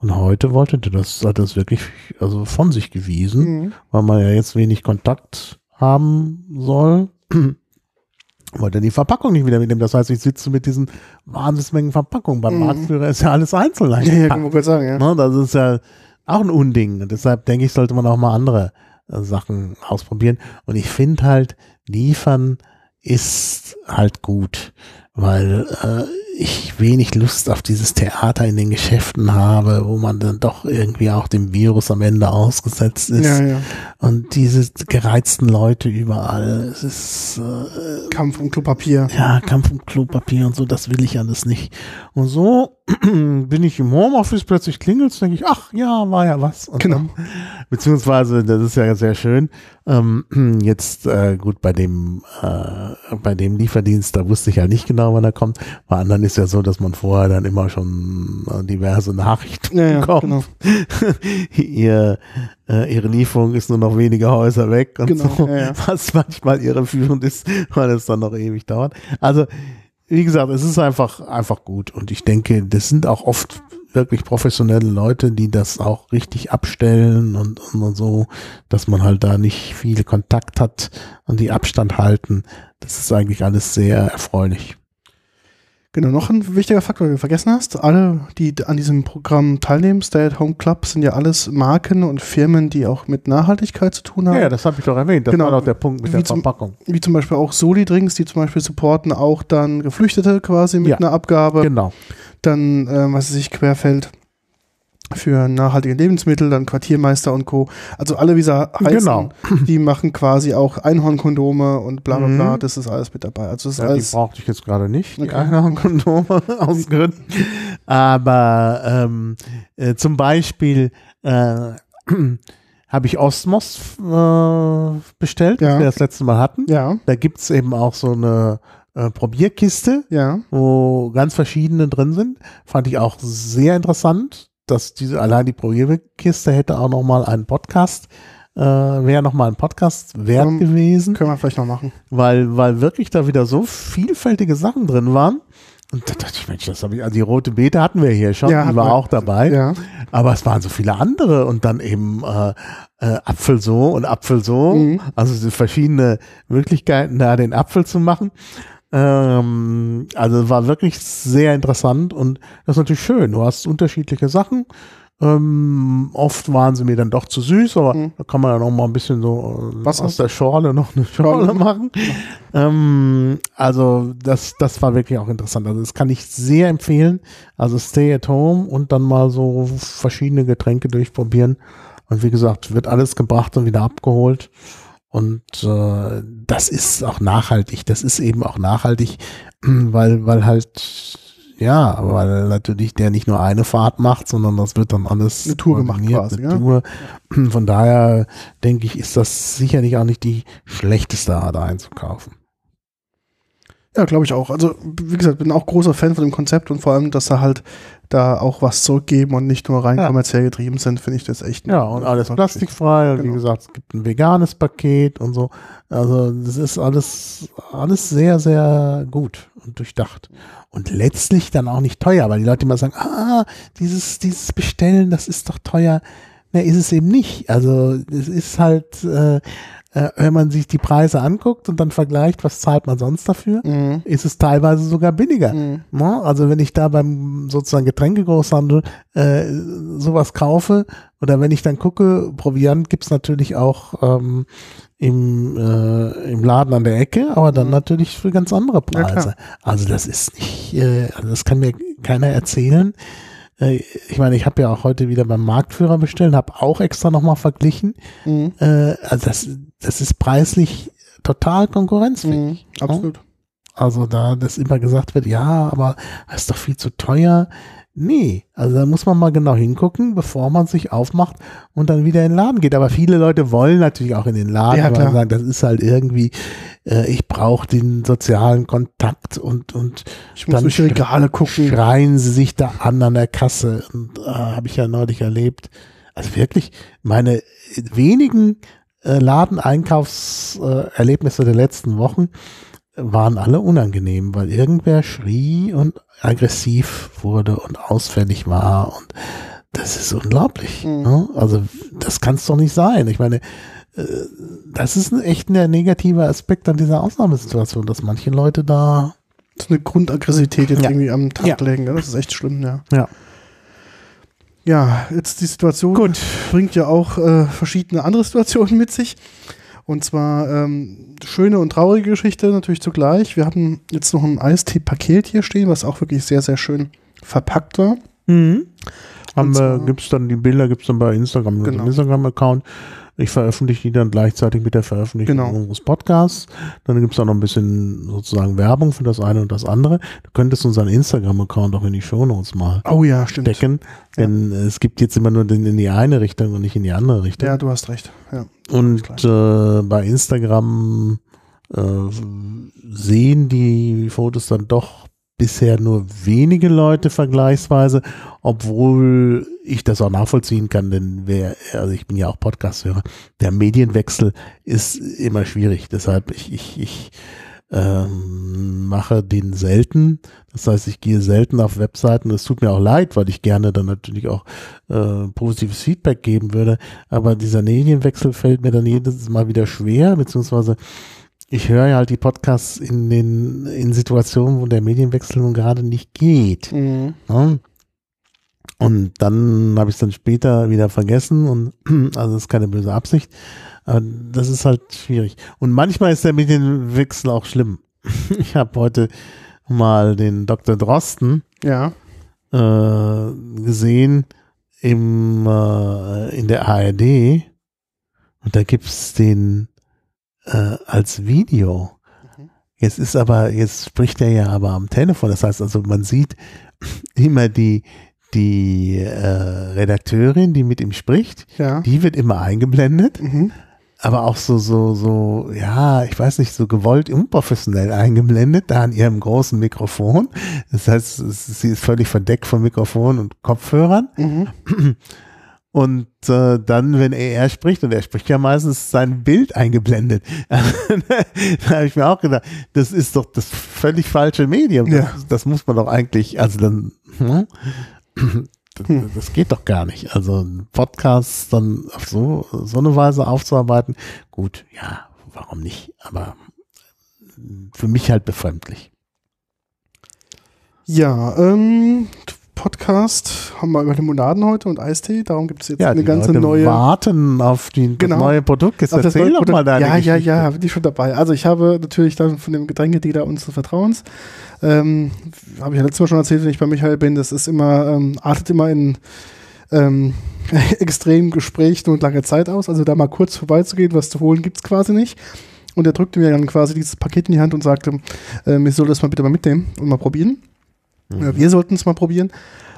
Und heute wollte der das, hat das wirklich also von sich gewiesen, Mhm. weil man ja jetzt wenig Kontakt haben soll. Wollte die Verpackung nicht wieder mitnehmen. Das heißt, ich sitze mit diesen Wahnsinnsmengen Verpackungen. Beim Mhm. Marktführer ist ja alles einzeln Ja, ja, kann man kurz sagen, ja. Ne, das ist ja auch ein Unding. Und deshalb denke ich, sollte man auch mal andere äh, Sachen ausprobieren. Und ich finde halt, liefern ist halt gut, weil äh, ich wenig Lust auf dieses Theater in den Geschäften habe, wo man dann doch irgendwie auch dem Virus am Ende ausgesetzt ist. Ja, ja. Und diese gereizten Leute überall. Es ist äh, Kampf um Klopapier. ja, Kampf um Klopapier und so, das will ich alles nicht. Und so bin ich im Homeoffice, plötzlich klingelt denke ich, ach ja, war ja was. Und Genau. dann, beziehungsweise, das ist ja sehr schön, ähm, jetzt äh, gut bei dem äh, bei dem Lieferdienst, da wusste ich ja nicht genau, wann er kommt. Bei anderen ist ja so, dass man vorher dann immer schon äh, diverse Nachrichten Ja, bekommt. genau. Ihr, äh, ihre Lieferung ist nur noch wenige Häuser weg und Genau, so, ja, was manchmal irreführend ist, weil es dann noch ewig dauert. Also wie gesagt, es ist einfach, einfach gut. Und ich denke, das sind auch oft wirklich professionelle Leute, die das auch richtig abstellen und, und, und so, dass man halt da nicht viel Kontakt hat und die Abstand halten. Das ist eigentlich alles sehr erfreulich. Genau, noch ein wichtiger Faktor, den du vergessen hast. Alle, die an diesem Programm teilnehmen, Stay at Home Club, sind ja alles Marken und Firmen, die auch mit Nachhaltigkeit zu tun haben. Ja, das habe ich doch erwähnt. Das Genau. war doch der Punkt mit Wie der zum- Verpackung. Wie zum Beispiel auch Soli-Drinks, die zum Beispiel supporten auch dann Geflüchtete quasi mit Ja. einer Abgabe. Genau. Dann, äh, was weiß ich, Querfeld für nachhaltige Lebensmittel, dann Quartiermeister und Co. Also alle, wie sie heißen, Genau. die machen quasi auch Einhornkondome und bla bla bla, Mhm. das ist alles mit dabei. Also das Ja, die alles, brauchte ich jetzt gerade nicht, die Okay. Einhornkondome aus Gründen. Aber ähm, äh, zum Beispiel äh, habe ich Osmos äh, bestellt, Ja. was wir das letzte Mal hatten. ja, Da gibt's eben auch so eine äh, Probierkiste, ja, wo ganz verschiedene drin sind. Fand ich auch sehr interessant, dass diese allein die Probierkiste hätte auch noch mal einen Podcast, äh, wäre noch mal ein Podcast wert Ähm, gewesen können wir vielleicht noch machen. weil, weil wirklich da wieder so vielfältige Sachen drin waren. Und da dachte ich, Mensch, das habe ich, also die rote Beete hatten wir hier schon, Ja, die war wir. auch dabei. Ja, Aber es waren so viele andere und dann eben äh, äh, Apfel so und Apfel so. Mhm. Also so verschiedene Möglichkeiten, da den Apfel zu machen. Ähm, also war wirklich sehr interessant und das ist natürlich schön. Du hast unterschiedliche Sachen. Ähm, oft waren sie mir dann doch zu süß, aber Mhm. da kann man ja noch mal ein bisschen so äh, Was aus der Schorle noch eine Schorle Schorle. machen. Ähm, also das, das war wirklich auch interessant. Also das kann ich sehr empfehlen. Also stay at home und dann mal so verschiedene Getränke durchprobieren. Und wie gesagt, wird alles gebracht und wieder abgeholt. Und äh, das ist auch nachhaltig. Das ist eben auch nachhaltig, weil, weil halt, ja, weil natürlich der nicht nur eine Fahrt macht, sondern das wird dann alles Eine Tour gemacht quasi, eine ja. Tour. Von daher denke ich, ist das sicherlich auch nicht die schlechteste Art einzukaufen. Ja glaube ich auch. Also, wie gesagt, bin auch großer Fan von dem Konzept und vor allem, dass sie halt da auch was zurückgeben und nicht nur rein Ja. kommerziell getrieben sind, finde ich das echt. Ja, und alles plastikfrei. Und Wie Genau. gesagt, es gibt ein veganes Paket und so. Also das ist alles, alles sehr, sehr gut und durchdacht. Und letztlich dann auch nicht teuer, weil die Leute immer sagen, ah, dieses, dieses Bestellen, das ist doch teuer. Ne, ist es eben nicht. Also es ist halt, äh, äh, wenn man sich die Preise anguckt und dann vergleicht, was zahlt man sonst dafür, Mhm. ist es teilweise sogar billiger. Mhm. Ne? Also wenn ich da beim sozusagen Getränkegroßhandel äh, sowas kaufe oder wenn ich dann gucke, Proviant gibt's natürlich auch ähm, im, äh, im Laden an der Ecke, aber dann Mhm. natürlich für ganz andere Ja. Preise. also das ist nicht, äh, also das kann mir keiner erzählen. Äh, ich meine, ich habe ja auch heute wieder beim Marktführer bestellt, habe auch extra nochmal verglichen. Mhm. Äh, also das, das ist preislich total konkurrenzfähig. Mhm. Absolut. Also da das immer gesagt wird, ja, aber das ist doch viel zu teuer. Nee, also da muss man mal genau hingucken, bevor man sich aufmacht und dann wieder in den Laden geht. Aber viele Leute wollen natürlich auch in den Laden, Ja, weil sie sagen, das ist halt irgendwie, äh, ich brauche den sozialen Kontakt und, und Ich muss Dann durch die Regale gucken. schreien sie sich da an an der Kasse. Und äh, habe ich ja neulich erlebt. Also wirklich, meine wenigen äh, Ladeneinkaufserlebnisse der letzten Wochen waren alle unangenehm, weil irgendwer schrie und aggressiv wurde und ausfällig war und das ist unglaublich. Mhm. Ne? Also das kann es doch nicht sein. Ich meine, äh, das ist ein echt ein negativer Aspekt an dieser Ausnahmesituation, dass manche Leute da so eine Grundaggressivität jetzt Ja. irgendwie am Tag Ja. legen. Das ist echt schlimm, ja. Ja. Ja, jetzt die Situation bringt ja auch äh, verschiedene andere Situationen mit sich. Und zwar ähm, schöne und traurige Geschichte natürlich zugleich. Wir hatten jetzt noch ein Eistee-Paket hier stehen, was auch wirklich sehr, sehr schön verpackt war. Mhm. Haben wir, gibt's dann die Bilder, gibt's dann bei Instagram, genau. Instagram-Account. Ich veröffentliche die dann gleichzeitig mit der Veröffentlichung Genau. unseres Podcasts. Dann gibt's da noch ein bisschen sozusagen Werbung für das eine und das andere. Du könntest unseren Instagram-Account auch in die Shownotes mal Oh ja, stimmt. decken, denn es gibt jetzt immer nur den in die eine Richtung und nicht in die andere Richtung. Ja, du hast recht. Ja. Und äh, bei Instagram äh, sehen die Fotos dann doch bisher nur wenige Leute vergleichsweise, obwohl ich das auch nachvollziehen kann, denn wer, also ich bin ja auch Podcast-Hörer, der Medienwechsel ist immer schwierig. Deshalb ich, ich, ich ähm, mache den selten. Das heißt, ich gehe selten auf Webseiten. Es tut mir auch leid, weil ich gerne dann natürlich auch äh, positives Feedback geben würde. Aber dieser Medienwechsel fällt mir dann jedes Mal wieder schwer, beziehungsweise ich höre ja halt die Podcasts in den in Situationen, wo der Medienwechsel nun gerade nicht geht. Mhm. Ja? Und dann habe ich es dann später wieder vergessen und also das ist keine böse Absicht. Aber das ist halt schwierig. Und manchmal ist der Medienwechsel auch schlimm. Ich habe heute mal den Dr. Drosten Ja. äh, gesehen im, äh, in der ARD und da gibt's den äh, als Video. Mhm. Jetzt ist aber, jetzt spricht er ja aber am Telefon. Das heißt also, man sieht immer die, die äh, Redakteurin, die mit ihm spricht, Ja. die wird immer eingeblendet, Mhm. aber auch so, so, so, ja, ich weiß nicht, so gewollt unprofessionell eingeblendet, da an ihrem großen Mikrofon. Das heißt, sie ist völlig verdeckt von Mikrofon und Kopfhörern. Mhm. Und äh, dann, wenn er spricht, und er spricht ja meistens sein Bild eingeblendet, da habe ich mir auch gedacht, das ist doch das völlig falsche Medium. Das, Ja. das muss man doch eigentlich, also dann, hm? das, Hm. geht doch gar nicht. Also ein Podcast dann auf so, so eine Weise aufzuarbeiten, gut, ja, warum nicht? Aber für mich halt befremdlich. Ja, ähm, Podcast haben wir über Limonaden heute und Eistee. Darum gibt es jetzt Ja, eine ganze Leute neue. warten auf die, Genau. das neue Produkt. Jetzt erzähl doch mal deine Ja, ja, Geschichte. ja, bin ich schon dabei. Also ich habe natürlich dann von dem Getränkedealer unseres Vertrauens, ähm, habe ich ja letztes Mal schon erzählt, wenn ich bei Michael bin, das ist immer, ähm, artet immer in ähm, extremen Gesprächen und lange Zeit aus. Also da mal kurz vorbeizugehen, was zu holen, gibt's quasi nicht. Und er drückte mir dann quasi dieses Paket in die Hand und sagte, ähm, ich soll das mal bitte mal mitnehmen und mal probieren. Ja, wir sollten es mal probieren.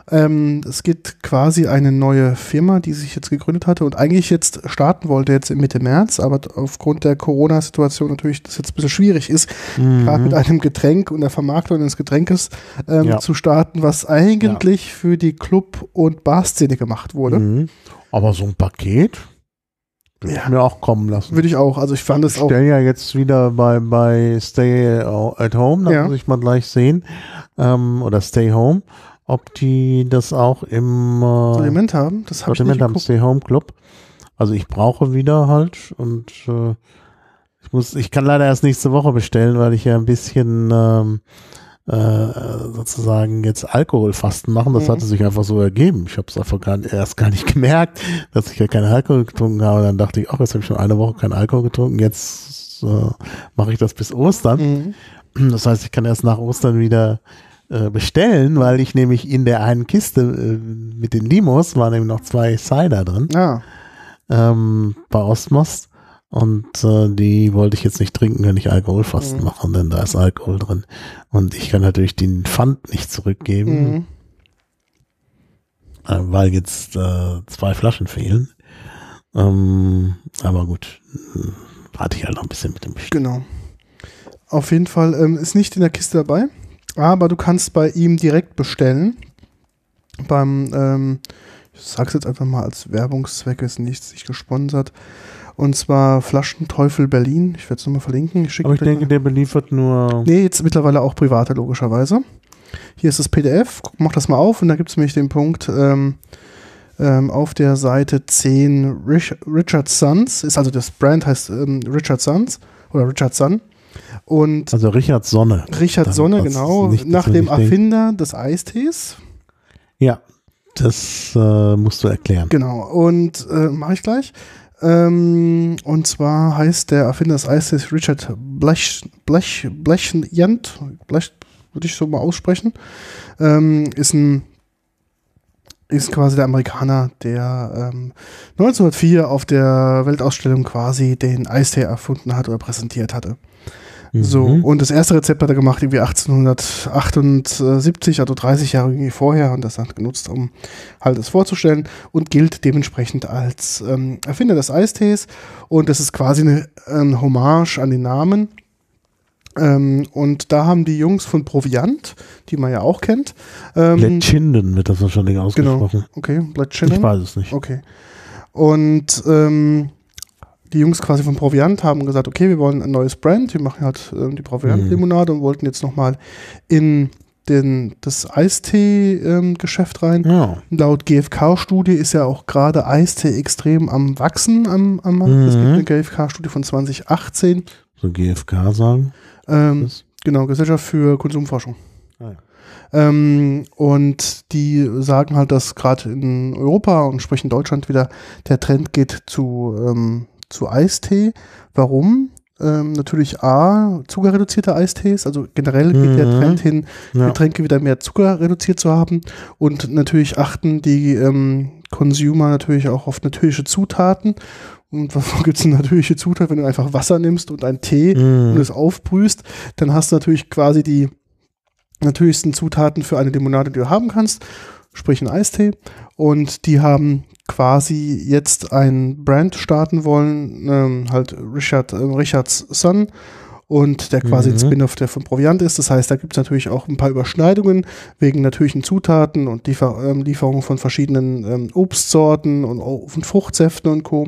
Ähm, es gibt quasi eine neue Firma, die sich jetzt gegründet hatte und eigentlich jetzt starten wollte, jetzt im Mitte März, aber aufgrund der Corona-Situation natürlich das jetzt ein bisschen schwierig ist, gerade mit einem Getränk und der Vermarktung eines Getränkes ähm, Ja. zu starten, was eigentlich für die Club- und Bar-Szene gemacht wurde. Mhm. Aber so ein Paket würde Ja. ich mir auch kommen lassen. Würde ich auch. Also ich fand es ich auch. stelle ja jetzt wieder bei, bei Stay at Home, da Ja. muss ich mal gleich sehen, ähm, oder Stay Home, ob die das auch im äh, Sortiment haben. Das habe ich nicht geguckt. Stay Home Club. Also ich brauche wieder halt und äh, ich muss, ich kann leider erst nächste Woche bestellen, weil ich ja ein bisschen ähm, äh, sozusagen jetzt Alkoholfasten machen. Das Mhm. hatte sich einfach so ergeben. Ich habe es einfach gar, erst gar nicht gemerkt, dass ich ja keinen Alkohol getrunken habe. Dann dachte ich, ach, jetzt habe ich schon eine Woche keinen Alkohol getrunken. Jetzt äh, mache ich das bis Ostern. Mhm. Das heißt, ich kann erst nach Ostern wieder äh, bestellen, weil ich nämlich in der einen Kiste äh, mit den Limos waren eben noch zwei Cider drin Ja, ähm, bei Osmos und äh, die wollte ich jetzt nicht trinken, wenn ich Alkoholfasten Mhm. mache, denn da ist Alkohol drin und ich kann natürlich den Pfand nicht zurückgeben, mhm. äh, weil jetzt äh, zwei Flaschen fehlen. Ähm, aber gut, warte ich halt noch ein bisschen mit dem Bestellen. genau. Auf jeden Fall ähm, ist nicht in der Kiste dabei, aber du kannst bei ihm direkt bestellen. Beim, ähm, ich sag's jetzt einfach mal als Werbungszweck, ist nichts nicht gesponsert. Und zwar Flaschenteufel Berlin. Ich werde es nochmal verlinken. Ich Aber ich denke, mal- der beliefert nur Nee, jetzt mittlerweile auch private, logischerweise. Hier ist das PDF. Guck, mach das mal auf und da gibt es nämlich den Punkt ähm, ähm, auf der Seite 10 Rich, Richard Sons. Ist also das Brand heißt ähm, Richard Sons oder Richard Son. Und also Richard Sonne. Richard dann Sonne, genau, nicht, nach dem nicht denkt- Erfinder des Eistees. Ja, das äh, musst du erklären. Genau, und äh, mache ich gleich. Ähm, und zwar heißt der Erfinder des Eistees Richard Blech, Blech, Blechjent, Blech, würde ich so mal aussprechen, ähm, ist ein ist quasi der Amerikaner, der ähm, 1904 auf der Weltausstellung quasi den Eistee erfunden hat oder präsentiert hatte. So, Mhm. und das erste Rezept hat er gemacht irgendwie 1878, also 30 Jahre irgendwie vorher, und das hat genutzt, um halt es vorzustellen und gilt dementsprechend als ähm, Erfinder des Eistees. Und das ist quasi eine, ein Hommage an den Namen. Ähm, und da haben die Jungs von Proviant, die man ja auch kennt, ähm, Bletchinden wird das wahrscheinlich genau, ausgesprochen. okay, Ich Bletchinden. weiß es nicht. Okay. Und ähm, die Jungs quasi vom Proviant haben gesagt, okay, wir wollen ein neues Brand, wir machen halt äh, die Proviant-Limonade und wollten jetzt nochmal in den, das Eistee-Geschäft rein. Ja. Laut GfK-Studie ist ja auch gerade Eistee extrem am Wachsen am, am Markt. Es gibt Mhm. eine GfK-Studie von 2018. So GFK sagen. Ähm, genau, Gesellschaft für Konsumforschung. Ah, ja. Ähm, und die sagen halt, dass gerade in Europa und sprich in Deutschland wieder der Trend geht zu, ähm, zu Eistee. Warum? Ähm, natürlich A, zuckerreduzierte Eistees, also generell geht der Mhm. Trend hin, Ja. Getränke wieder mehr Zucker reduziert zu haben. Und natürlich achten die ähm, Consumer natürlich auch auf natürliche Zutaten. Und wovon gibt es eine natürliche Zutat, wenn du einfach Wasser nimmst und einen Tee und Mhm. es aufbrühst, dann hast du natürlich quasi die natürlichsten Zutaten für eine Limonade, die du haben kannst, sprich einen Eistee. Und die haben quasi jetzt ein Brand starten wollen, ähm, halt Richard, äh, Richards Son. Und der quasi ein Mhm. Spin-off, der von Proviant ist. Das heißt, da gibt es natürlich auch ein paar Überschneidungen wegen natürlichen Zutaten und Liefer ähm, Lieferungen von verschiedenen ähm, Obstsorten und, und Fruchtsäften und Co.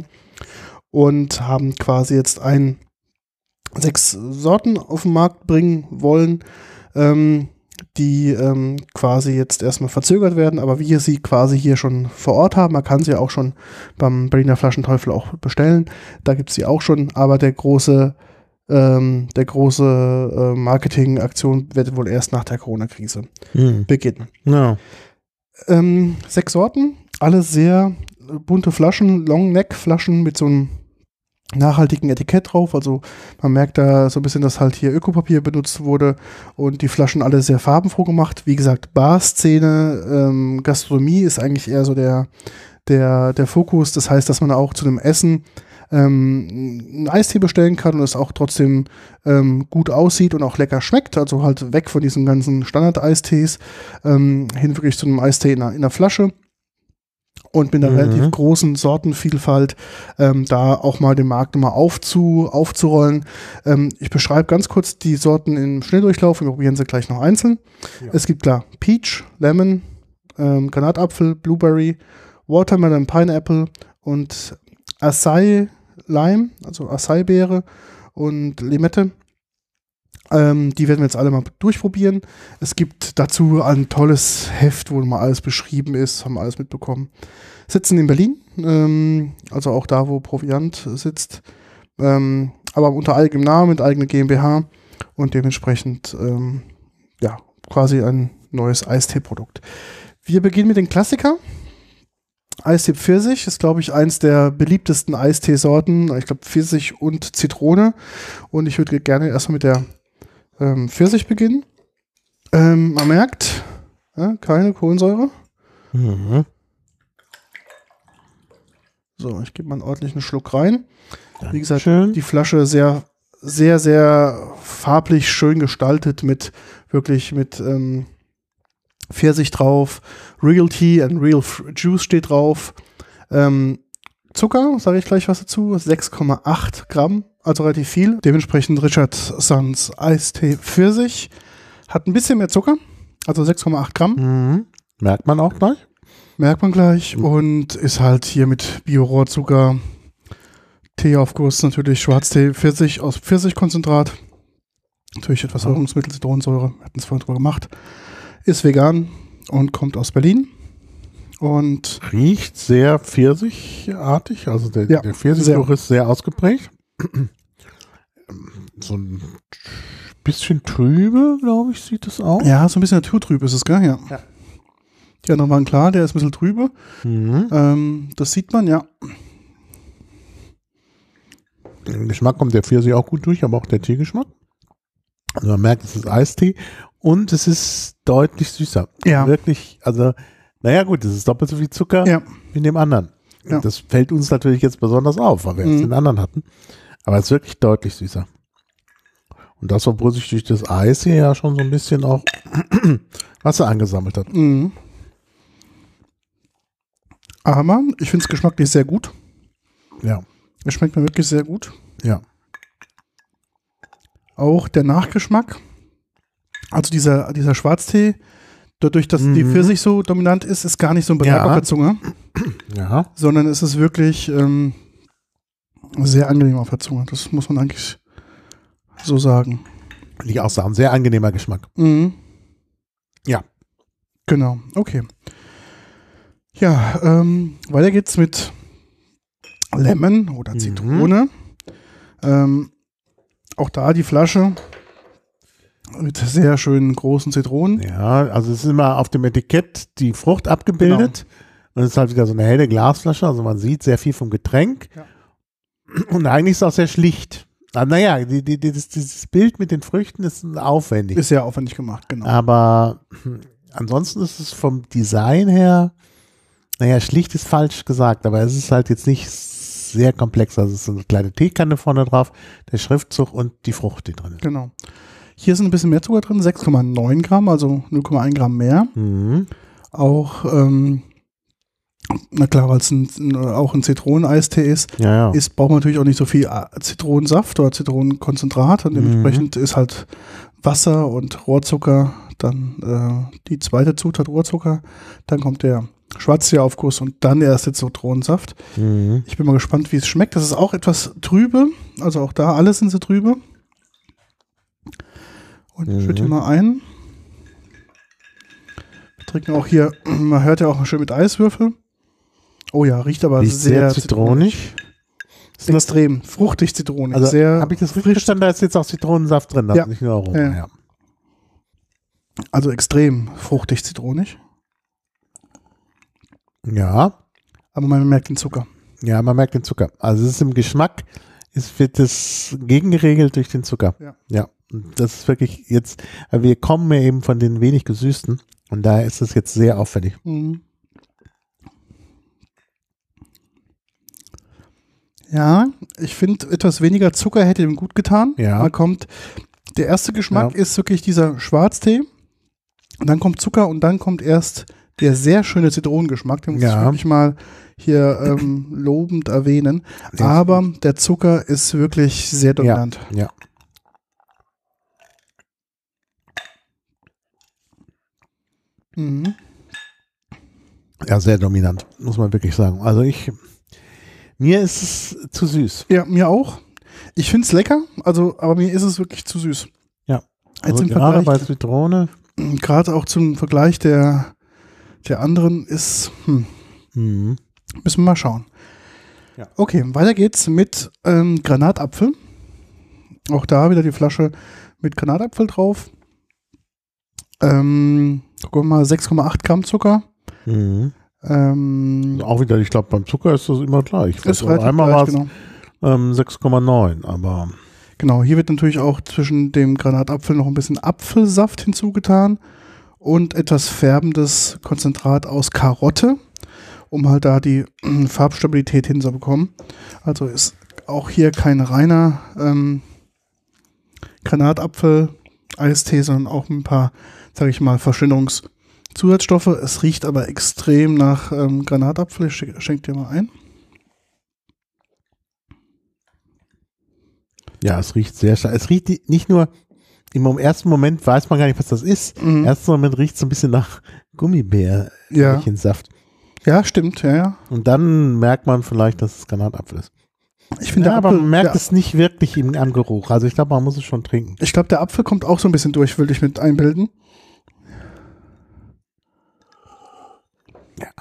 Und haben quasi jetzt ein sechs Sorten auf den Markt bringen wollen, ähm, die ähm, quasi jetzt erstmal verzögert werden, aber wir sie quasi hier schon vor Ort haben. Man kann sie auch schon beim Berliner Flaschenteufel auch bestellen. Da gibt es sie auch schon, aber der große, ähm, der große äh, Marketingaktion wird wohl erst nach der Corona-Krise Mhm. beginnen. Ja. Ähm, sechs Sorten, alle sehr bunte Flaschen, Long-Neck-Flaschen mit so einem nachhaltigen Etikett drauf. Also man merkt da so ein bisschen, dass halt hier Ökopapier benutzt wurde und die Flaschen alle sehr farbenfroh gemacht. Wie gesagt, Barszene, ähm, Gastronomie ist eigentlich eher so der, der, der Fokus. Das heißt, dass man auch zu einem Essen ähm, einen Eistee bestellen kann und es auch trotzdem ähm, gut aussieht und auch lecker schmeckt. Also halt weg von diesen ganzen Standard-Eistees ähm, hin wirklich zu einem Eistee in einer, in einer Flasche und mit einer Mhm. relativ großen Sortenvielfalt ähm, da auch mal den Markt nochmal aufzu, aufzurollen. Ähm, ich beschreibe ganz kurz die Sorten im Schnelldurchlauf, wir probieren sie gleich noch einzeln. Ja. Es gibt klar Peach, Lemon, ähm, Granatapfel, Blueberry, Watermelon, Pineapple und Acai Lime, also Acai-Beere und Limette. Ähm, die werden wir jetzt alle mal durchprobieren. Es gibt dazu ein tolles Heft, wo mal alles beschrieben ist, haben wir alles mitbekommen. Sitzen in Berlin, ähm, also auch da, wo Proviant sitzt, ähm, aber unter eigenem Namen, mit eigener GmbH und dementsprechend, ähm, ja, quasi ein neues Eistee-Produkt. Wir beginnen mit den Klassiker. Eistee Pfirsich ist, glaube ich, eins der beliebtesten Eisteesorten. Ich glaube, Pfirsich und Zitrone. Und ich würde gerne erstmal mit der ähm, Pfirsich beginnen. Ähm, man merkt, ja, keine Kohlensäure. Mhm. So, ich gebe mal einen ordentlichen Schluck rein. Wie gesagt, die Flasche sehr, sehr, sehr farblich schön gestaltet mit wirklich mit ähm, Pfirsich drauf, Real Tea and Real Juice steht drauf. Ähm, Zucker, sage ich gleich was dazu, 6,8 Gramm, also relativ viel. Dementsprechend Richard Sons Eistee Pfirsich hat ein bisschen mehr Zucker, also 6,8 Gramm. Mhm. Merkt man auch gleich. Merkt man gleich und ist halt hier mit Bio-Rohrzucker, Teeaufguss, natürlich Schwarztee, Pfirsich aus Pfirsichkonzentrat. Natürlich etwas Ja. Säurungsmittel, Zitronensäure, wir hatten es vorhin drüber gemacht. Ist vegan und kommt aus Berlin. Und Riecht sehr pfirsichartig, also der, Ja, der Pfirsichgeruch ist sehr ausgeprägt. so ein bisschen trübe, glaube ich, sieht es aus. ja, so ein bisschen naturtrüb ist es, gell? Ja. Ja. Die anderen waren klar, der ist ein bisschen trübe. Mhm. Ähm, das sieht man, ja. Im Geschmack kommt der Pfirsich auch gut durch, aber auch der Teegeschmack. Also man merkt, es ist Eistee und es ist deutlich süßer. Ja. Wirklich, also, naja gut, es ist doppelt so viel Zucker Ja. wie in dem anderen. Ja. Das fällt uns natürlich jetzt besonders auf, weil wir jetzt Mhm. den anderen hatten. Aber es ist wirklich deutlich süßer. Und das, obwohl sich durch das Eis hier ja schon so ein bisschen auch Wasser angesammelt hat. Mhm. Aber ich finde es geschmacklich sehr gut. Ja, Es schmeckt mir wirklich sehr gut. ja. Auch der Nachgeschmack, also dieser, dieser Schwarztee, dadurch, dass die Mhm. Pfirsich so dominant ist, ist gar nicht so ein Belag Ja. auf der Zunge, Ja, sondern es ist wirklich, ähm, Sehr angenehm auf der Zunge. Das muss man eigentlich so sagen. Will ich auch sagen, sehr angenehmer Geschmack. Mhm. Ja. Genau, okay. Ja, ähm, weiter geht's mit Lemon oder Mhm. Zitrone. Ähm, auch da die Flasche mit sehr schönen großen Zitronen. Ja, also es ist immer auf dem Etikett die Frucht abgebildet. Und es ist halt wieder so eine helle Glasflasche. Also man sieht sehr viel vom Getränk. Ja. Und eigentlich ist es auch sehr schlicht. Ah, naja, die, die, dieses, dieses Bild mit den Früchten ist aufwendig. Ist sehr aufwendig gemacht, genau. Aber hm, ansonsten ist es vom Design her, naja, schlicht ist falsch gesagt, aber es ist halt jetzt nicht sehr komplex. Also es ist eine kleine Teekanne vorne drauf, der Schriftzug und die Frucht, die drin ist. Genau. Hier sind ein bisschen mehr Zucker drin, 6,9 Gramm, also 0,1 Gramm mehr. Mhm. Auch, ähm, na klar, weil es auch ein Zitroneneistee ist, Ja, ja. ist, braucht man natürlich auch nicht so viel äh, Zitronensaft oder Zitronenkonzentrat und Mhm. dementsprechend ist halt Wasser und Rohrzucker, dann äh, die zweite Zutat Rohrzucker, dann kommt der Schwarzteeraufguss und dann erst der Zitronensaft. Mhm. Ich bin mal gespannt, wie es schmeckt. Das ist auch etwas trübe, also auch da alles sind sie trübe. Und ich Mhm. schütte hier mal ein. Wir trinken auch hier, man hört ja auch schön mit Eiswürfel. Oh ja, riecht aber Riecht sehr, sehr zitronig. Extrem fruchtig zitronig. Also sehr, habe ich das richtig verstanden, da ist jetzt auch Zitronensaft drin, Ja. nicht nur Aroma. Ja. Ja. also extrem fruchtig zitronig. ja, Aber man merkt den Zucker. ja, man merkt den Zucker. Also es ist im Geschmack, es wird es gegengeregelt durch den Zucker. Ja. Ja, das ist wirklich jetzt, wir kommen ja eben von den wenig gesüßten und daher ist es jetzt sehr auffällig. Mhm. Ja, ich finde, etwas weniger Zucker hätte ihm gut getan. Ja. Da kommt, der erste Geschmack Ja. ist wirklich dieser Schwarztee. Und dann kommt Zucker und dann kommt erst der sehr schöne Zitronengeschmack. Den muss Ja. ich wirklich mal hier ähm, lobend erwähnen. Aber der Zucker ist wirklich sehr dominant. Ja. Mhm. Ja, sehr dominant, muss man wirklich sagen. Also ich, mir ist es zu süß. Ja, mir auch. Ich finde es lecker, also, aber mir ist es wirklich zu süß. Ja. Also gerade bei Zitrone. gerade auch zum Vergleich der, der anderen ist, hm, Mhm. müssen wir mal schauen. Ja. Okay, weiter geht's mit ähm, Granatapfel. Auch da wieder die Flasche mit Granatapfel drauf. Ähm, gucken wir mal, 6,8 Gramm Zucker. Mhm. Ähm, Auch wieder, ich glaube, beim Zucker ist das immer gleich. ist Also einmal war es genau. ähm, 6,9, aber Genau, hier wird natürlich auch zwischen dem Granatapfel noch ein bisschen Apfelsaft hinzugetan und etwas färbendes Konzentrat aus Karotte, um halt da die äh, Farbstabilität hinzubekommen. Also ist auch hier kein reiner ähm, Granatapfel-Eistee, sondern auch ein paar, sage ich mal, Verschönerungszusatzstoffe. Es riecht aber extrem nach ähm, Granatapfel. Ich schen- schenk dir mal ein. ja, es riecht sehr stark. Es riecht nicht nur, im ersten Moment weiß man gar nicht, was das ist. Im Mhm. ersten Moment riecht es so ein bisschen nach Gummibärchensaft. Ja. ja, stimmt, ja, ja. Und dann merkt man vielleicht, dass es Granatapfel ist. Ich finde, Ja, aber man merkt es nicht wirklich im, am Geruch. Also ich glaube, man muss es schon trinken. Ich glaube, der Apfel kommt auch so ein bisschen durch, würde ich mit einbilden.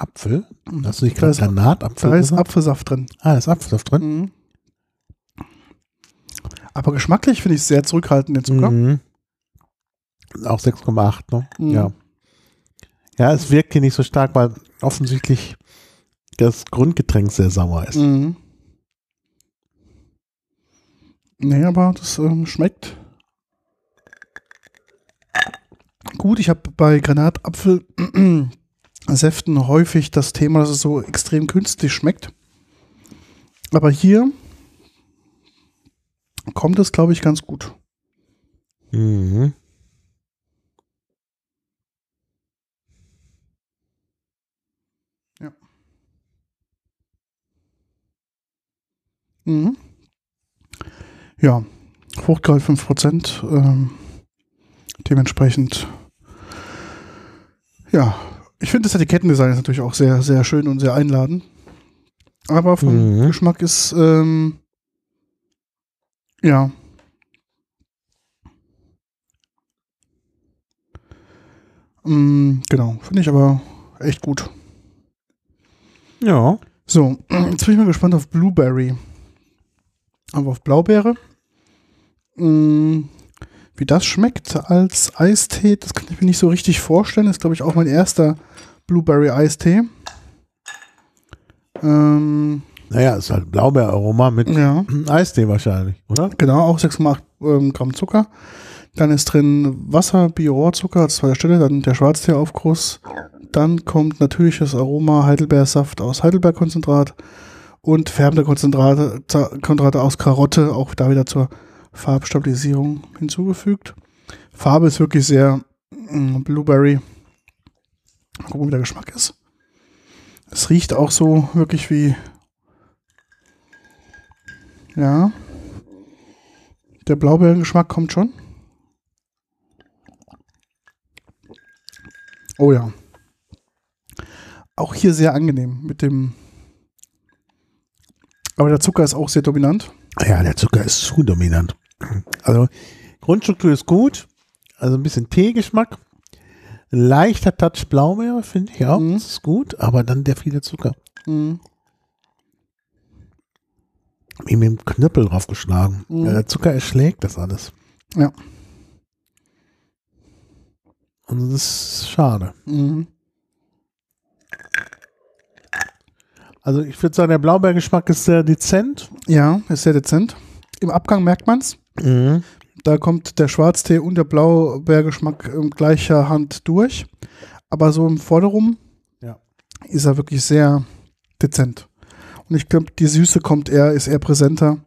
Apfel? Hast du nicht gerade ist- Granatapfel Da ist? Apfelsaft drin. Ah, da ist Apfelsaft drin? Mhm. Aber geschmacklich finde ich es sehr zurückhaltend, den Zucker. Mhm. Auch 6,8, ne? Mhm. Ja. Ja, es wirkt hier nicht so stark, weil offensichtlich das Grundgetränk sehr sauer ist. Mhm. Nee, aber das ähm, schmeckt gut. Ich habe bei Granatapfelsäften häufig das Thema, dass es so extrem künstlich schmeckt. Aber hier kommt es, glaube ich, ganz gut. Mhm. Mhm. Ja, Fruchtgehalt 5%. Ähm, dementsprechend, ja, ich finde das Etikettendesign ist natürlich auch sehr, sehr schön und sehr einladend. Aber vom Mhm. Geschmack ist, ähm, Ja. Mm, genau, finde ich aber echt gut. Ja. So, jetzt bin ich mal gespannt auf Blueberry. Aber auf Blaubeere. Mm, wie das schmeckt als Eistee, das kann ich mir nicht so richtig vorstellen. Das ist, glaube ich, auch mein erster Blueberry-Eistee. Ähm, Naja, ist halt Blaubeeraroma mit ja. Eistee wahrscheinlich, oder? Genau, auch 6,8 ähm, Gramm Zucker. Dann ist drin Wasser, Bio-Rohrzucker, an zweiter Stelle, dann der Schwarzteeraufguss. Dann kommt natürliches Aroma, Heidelbeersaft aus Heidelbeerkonzentrat und färbende Konzentrate, Konzentrate aus Karotte, auch da wieder zur Farbstabilisierung hinzugefügt. Farbe ist wirklich sehr mm, Blueberry. Mal gucken, wie der Geschmack ist. Es riecht auch so wirklich wie ja. Der Blaubeerengeschmack kommt schon. Oh ja. Auch hier sehr angenehm mit dem. Aber der Zucker ist auch sehr dominant. Ja, der Zucker ist zu dominant. Also, Grundstruktur ist gut. Also ein bisschen Teegeschmack. Ein leichter Touch Blaubeere, finde ich auch. Mhm. Das ist gut, aber dann der viele Zucker. Mhm. Wie mit dem Knüppel draufgeschlagen. Mhm. Ja, der Zucker erschlägt das alles. Ja. Und das ist schade. Mhm. Also ich würde sagen, der Blaubeergeschmack ist sehr dezent. Ja, ist sehr dezent. Im Abgang merkt man es. Mhm. Da kommt der Schwarztee und der Blaubeergeschmack in gleicher Hand durch. Aber so im Vorderum Ja. ist er wirklich sehr dezent. Und ich glaube, die Süße kommt eher, ist eher präsenter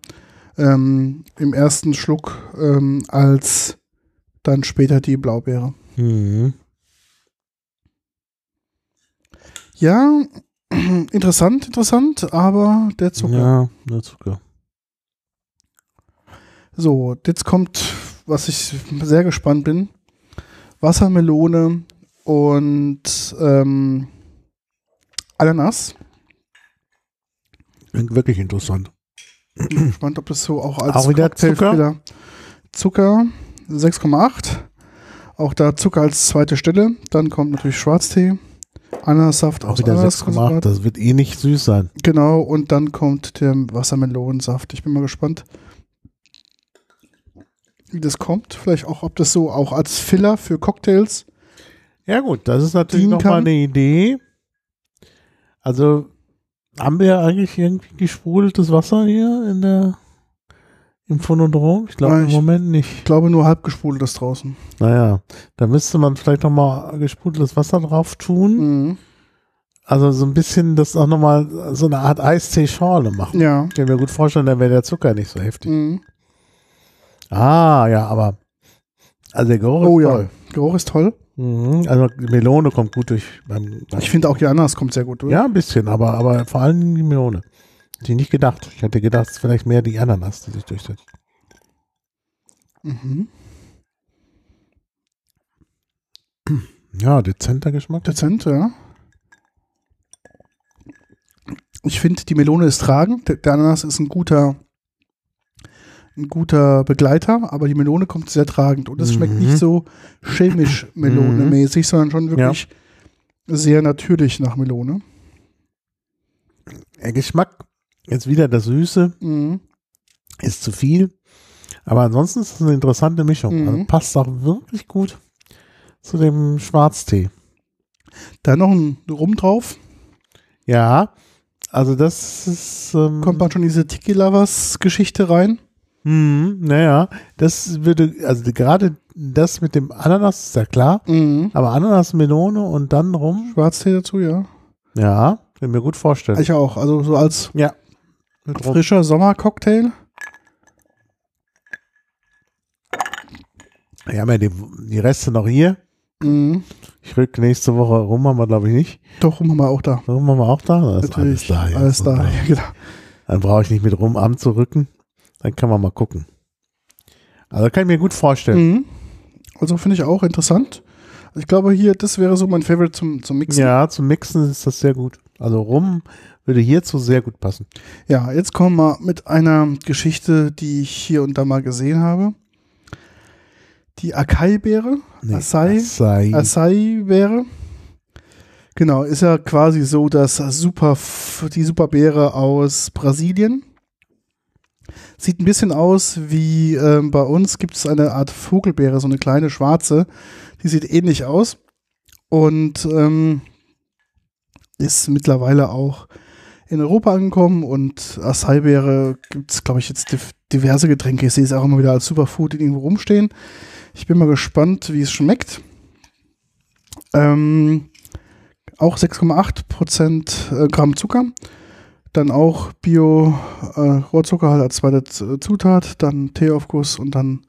ähm, im ersten Schluck ähm, als dann später die Blaubeere. Mhm. Ja, interessant, interessant, aber der Zucker. Ja, der Zucker. So, jetzt kommt, was ich sehr gespannt bin: Wassermelone und ähm, Ananas. Wirklich interessant. Bin gespannt, ob das so auch als Auch wieder Cocktailspieler- Zucker 6,8. Auch da Zucker als zweite Stelle. Dann kommt natürlich Schwarztee, Ananassaft Auch wieder 6,8. Ananaskonzentrat. Das wird eh nicht süß sein. Genau, und dann kommt der Wassermelonensaft. Ich bin mal gespannt, wie das kommt. Vielleicht auch, ob das so auch als Filler für Cocktails. Ja gut, das ist natürlich nochmal eine Idee. Also haben wir eigentlich irgendwie gesprudeltes Wasser hier in der im Phonodrom? Ich glaube im Moment nicht. Ich glaube nur halb gesprudeltes draußen. Naja, da müsste man vielleicht nochmal gesprudeltes Wasser drauf tun. Mhm. Also so ein bisschen das auch nochmal so eine Art Eistee-Schorle machen. Ja. Ich kann mir gut vorstellen, dann wäre der Zucker nicht so heftig. Mhm. Ah, ja, aber also der Geruch Oh ist ja, toll. Geruch ist toll. Mhm, also die Melone kommt gut durch. Beim, beim Ich finde auch die Ananas kommt sehr gut durch. Ja, ein bisschen, aber, aber vor allem die Melone. Hätte ich nicht gedacht. Ich hätte gedacht, es ist vielleicht mehr die Ananas, die sich durchsetzt. Mhm. Ja, dezenter Geschmack. Dezent, ja. Ich finde, die Melone ist tragend. Der Ananas ist ein guter, ein guter Begleiter, aber die Melone kommt sehr tragend. Und es schmeckt Mhm. nicht so chemisch Melone-mäßig, sondern schon wirklich sehr natürlich nach Melone. Der Geschmack, jetzt wieder das Süße, Mhm. ist zu viel. Aber ansonsten ist es eine interessante Mischung. Mhm. Also passt auch wirklich gut zu dem Schwarztee. Da noch ein Rum drauf. Ja, also das ist. Ähm, Kommt man schon in diese Tiki-Lovers-Geschichte rein. Hm, naja, das würde, also gerade das mit dem Ananas ist ja klar, Mhm. aber Ananas, Melone und dann rum, Schwarztee dazu, ja. ja, kann mir gut vorstellen. Ich auch. Also so als ja. Frischer Sommercocktail. Wir haben ja die, die Reste noch hier. Mhm. Ich rück nächste Woche rum, haben wir glaube ich nicht. Doch, rum haben wir auch da. Rum haben wir auch da. Ist Natürlich. alles da. Alles da. Ja, genau. Dann brauche ich nicht mit rum anzurücken. Dann kann man mal gucken. Also kann ich mir gut vorstellen. Mhm. Also finde ich auch interessant. Ich glaube hier, das wäre so mein Favorite zum, zum Mixen. Ja, zum Mixen ist das sehr gut. Also Rum würde hierzu sehr gut passen. Ja, jetzt kommen wir mit einer Geschichte, die ich hier und da mal gesehen habe. Die Acai-Beere, Nee, Acai, Acai. Acai-Beere. Genau, ist ja quasi so, dass super, die Superbeere aus Brasilien. Sieht ein bisschen aus wie ähm, bei uns gibt es eine Art Vogelbeere, so eine kleine schwarze. Die sieht ähnlich aus und ähm, ist mittlerweile auch in Europa angekommen und Acai-Beere gibt es, glaube ich, jetzt div- diverse Getränke. Ich sehe es auch immer wieder als Superfood irgendwo rumstehen. Ich bin mal gespannt, wie es schmeckt. Ähm, auch 6,8 Prozent äh, Gramm Zucker. Dann auch Bio äh, Rohrzuckerhalt als zweite Z- Zutat. Dann Teeaufguss und dann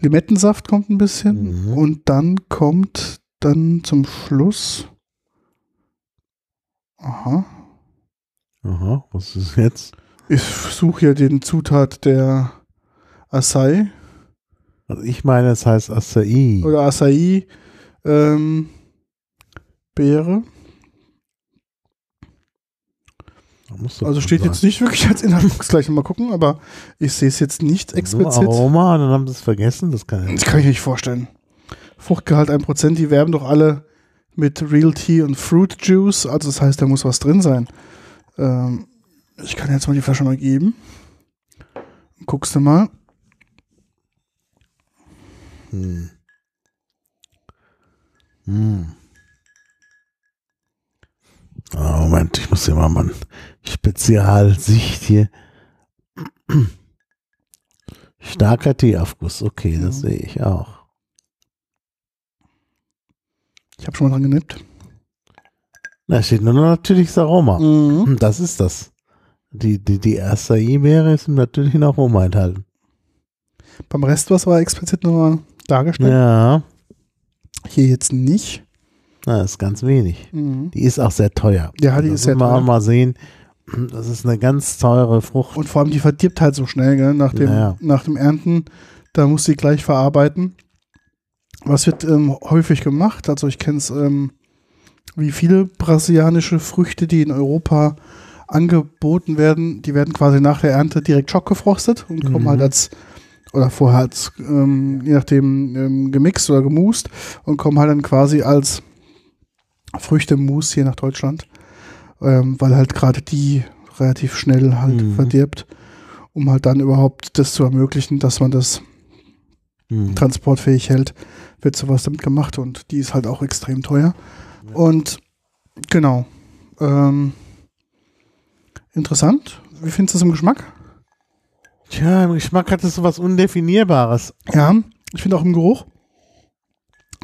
Limettensaft kommt ein bisschen. Mhm. Und dann kommt dann zum Schluss. Aha. Aha, was ist jetzt? Ich suche hier den Zutat der Acai Also ich meine, es heißt Acai. oder Acai ähm, Beere. Da muss doch Also steht sein. jetzt nicht wirklich als Inhalt, muss gleich mal gucken, aber ich sehe es jetzt nicht So, explizit. Aroma, und dann haben sie es vergessen. Das kann ja Das kann ich mir nicht vorstellen. Fruchtgehalt 1%, die werben doch alle mit Real Tea und Fruit Juice, also das heißt, da muss was drin sein. Ähm, ich kann jetzt mal die Flasche mal geben. Guckst du mal. Hm. Hm. Ah, Moment, ich muss hier mal mein Spezialsicht hier. Starker Teeaufguss, okay, das Mhm. sehe ich auch. Ich habe schon mal dran genippt. Da steht nur noch natürliches Aroma. Mhm. Hm, Das ist das. Die, die, die Acai-Beere ist im natürlichen Aroma enthalten. Beim Rest, was war explizit nochmal dargestellt? Ja, Hier jetzt nicht. Na, ist ganz wenig. Mhm. Die ist auch sehr teuer. Ja, die das ist sehr teuer. auch mal sehen. Das ist eine ganz teure Frucht. Und vor allem, die verdirbt halt so schnell, gell? Nach, dem, Ja. nach dem Ernten. Da muss sie gleich verarbeiten. Was wird ähm, häufig gemacht? Also ich kenne es, ähm, wie viele brasilianische Früchte, die in Europa angeboten werden, die werden quasi nach der Ernte direkt schockgefrostet und kommen Mhm. halt als, oder vorher als, ähm, je nachdem, ähm, gemixt oder gemust und kommen halt dann quasi als Früchtemus hier nach Deutschland, ähm, weil halt gerade die relativ schnell halt Mhm. verdirbt, um halt dann überhaupt das zu ermöglichen, dass man das Hm. transportfähig hält, wird sowas damit gemacht und die ist halt auch extrem teuer. Und genau. Ähm, interessant. Wie findest du es im Geschmack? Tja, im Geschmack hat es so was Undefinierbares. Ja, ich finde auch im Geruch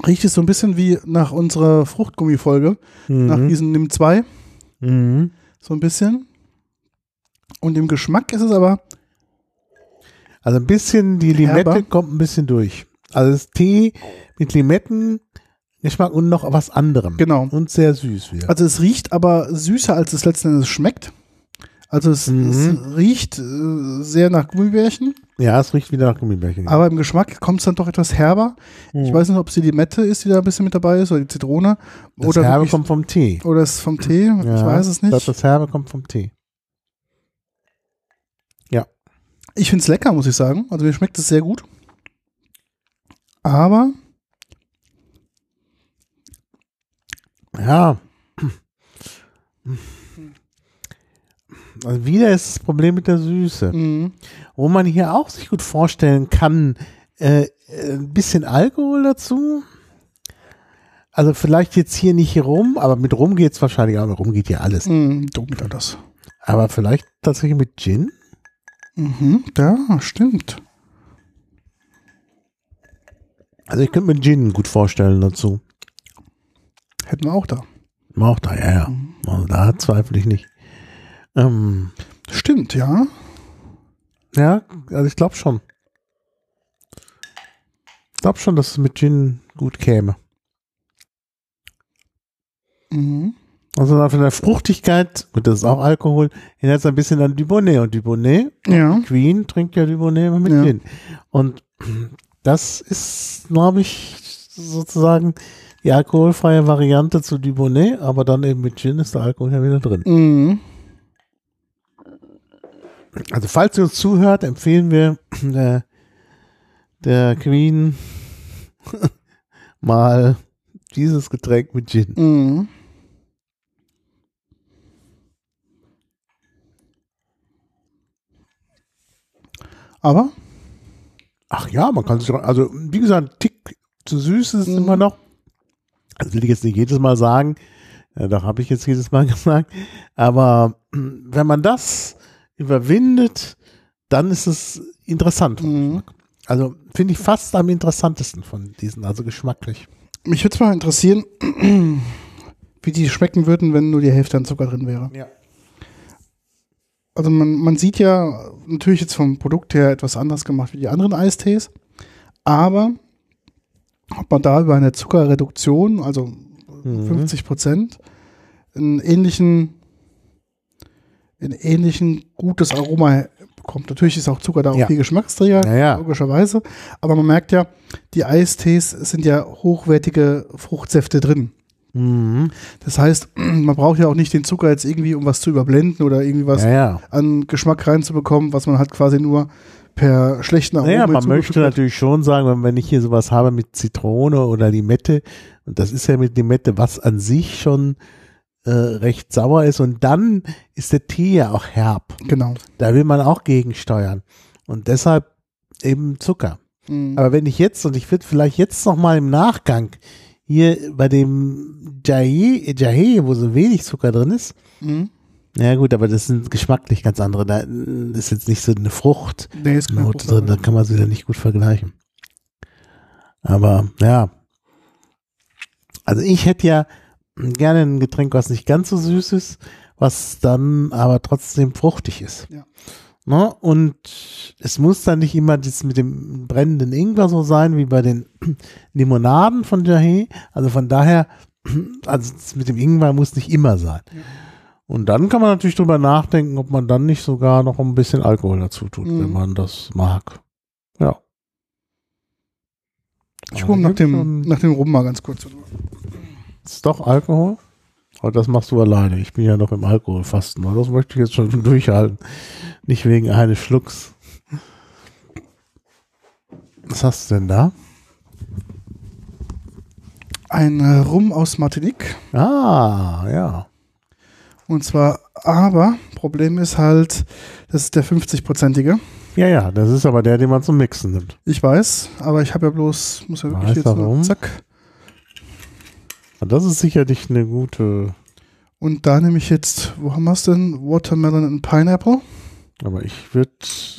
riecht es so ein bisschen wie nach unserer Fruchtgummi-Folge, nach Mhm. diesen Nimm 2, Mhm. so ein bisschen. Und im Geschmack ist es aber, Also ein bisschen, die Limette Herber. kommt ein bisschen durch. Also das Tee mit Limettengeschmack und noch was anderem. genau. Und sehr süß wieder. Also es riecht aber süßer, als es letzten Endes schmeckt. Also es, Mhm. es riecht äh, sehr nach Gummibärchen, ja, es riecht wieder nach Gummibärchen. aber im Geschmack kommt es dann doch etwas herber. Ich Mhm. weiß nicht, ob es die Limette ist, die da ein bisschen mit dabei ist, oder die Zitrone. das oder Herbe wirklich- kommt vom Tee. Oder es ist vom Tee, ich Ja, weiß es Ich nicht. das Herbe kommt vom Tee. Ich finde es lecker, muss ich sagen. Also mir schmeckt es sehr gut. Aber Ja. Also wieder ist das Problem mit der Süße. mh, Wo man hier auch sich gut vorstellen kann, äh, äh, ein bisschen Alkohol dazu. Also vielleicht jetzt hier nicht rum, aber mit rum geht es wahrscheinlich auch. Mit rum geht ja alles. dunkler hm, das. Aber vielleicht tatsächlich mit Gin? Mhm, ja, stimmt. Also ich könnte mir Gin gut vorstellen dazu. Hätten wir auch da. Auch da, ja, ja. Mhm. Also da zweifle ich nicht. Ähm, Stimmt, ja. Ja, also ich glaube schon. Ich glaube schon, dass es mit Gin gut käme. Mhm. Also von der Fruchtigkeit, gut, das ist auch Alkohol, erinnert es ein bisschen an Dubonnet. Und Dubonnet, Ja. Queen trinkt ja Dubonnet immer mit Ja. Gin. Und das ist, glaube ich, sozusagen die alkoholfreie Variante zu Dubonnet, aber dann eben mit Gin ist der Alkohol ja wieder drin. Mhm. Also falls ihr uns zuhört, empfehlen wir der, der Queen mal dieses Getränk mit Gin. Mhm. Aber Ach ja, man kann sich, also wie gesagt, ein Tick zu süß ist es Mhm. immer noch. Das will ich jetzt nicht jedes Mal sagen. Ja, doch habe ich jetzt jedes Mal gesagt. Aber wenn man das überwindet, dann ist es interessant. Mhm. Also finde ich fast am interessantesten von diesen, also geschmacklich. mich würde mal interessieren, wie die schmecken würden, wenn nur die Hälfte an Zucker drin wäre. Ja. Also man, man sieht ja natürlich jetzt vom Produkt her etwas anders gemacht wie die anderen Eistees, aber ob man da über eine Zuckerreduktion, also Mhm. 50 Prozent, einen ähnlichen, ein ähnlichen gutes Aroma bekommt. Natürlich ist auch Zucker da auch Ja. viel Geschmacksträger, Ja, ja. logischerweise, aber man merkt ja, die Eistees sind ja hochwertige Fruchtsäfte drin. Mhm. Das heißt, man braucht ja auch nicht den Zucker jetzt irgendwie, um was zu überblenden oder irgendwie was Ja, ja. an Geschmack reinzubekommen, was man halt quasi nur per schlechten Aroma Naja, man möchte natürlich schon sagen, wenn, wenn ich hier sowas habe mit Zitrone oder Limette, und das ist ja mit Limette, was an sich schon äh, recht sauer ist, und dann ist der Tee ja auch herb. Genau. Da will man auch gegensteuern. Und deshalb eben Zucker. Mhm. Aber wenn ich jetzt, und ich würde vielleicht jetzt noch mal im Nachgang hier bei dem Jahe, Jahe, wo so wenig Zucker drin ist, Mhm. ja gut, aber das sind geschmacklich ganz andere. Da ist jetzt nicht so eine Frucht. Nee, drin, da kann man sie dann nicht gut vergleichen. Aber ja. Also ich hätte ja gerne ein Getränk, was nicht ganz so süß ist, was dann aber trotzdem fruchtig ist. Ja. Ne? Und es muss dann nicht immer das mit dem brennenden Ingwer so sein wie bei den Limonaden von Jahe. Also von daher, also das mit dem Ingwer muss nicht immer sein. Und dann kann man natürlich drüber nachdenken, ob man dann nicht sogar noch ein bisschen Alkohol dazu tut, Mhm. wenn man das mag. Ja. Ich gucke nach dem, nach dem Rum mal ganz kurz. Ist doch Alkohol? Aber das machst du alleine. Ich bin ja noch im Alkoholfasten. Das möchte ich jetzt schon durchhalten. Nicht wegen eines Schlucks. Was hast du denn da? Ein äh, Rum aus Martinique. Ah, ja. Und zwar, aber, Problem ist halt, das ist der 50-prozentige. Ja, ja, das ist aber der, den man zum Mixen nimmt. Ich weiß, aber ich habe ja bloß, muss ja wirklich Weiß jetzt warum? zack. Und das ist sicherlich eine gute, Und da nehme ich jetzt, wo haben wir es denn? Watermelon and Pineapple. aber ich würde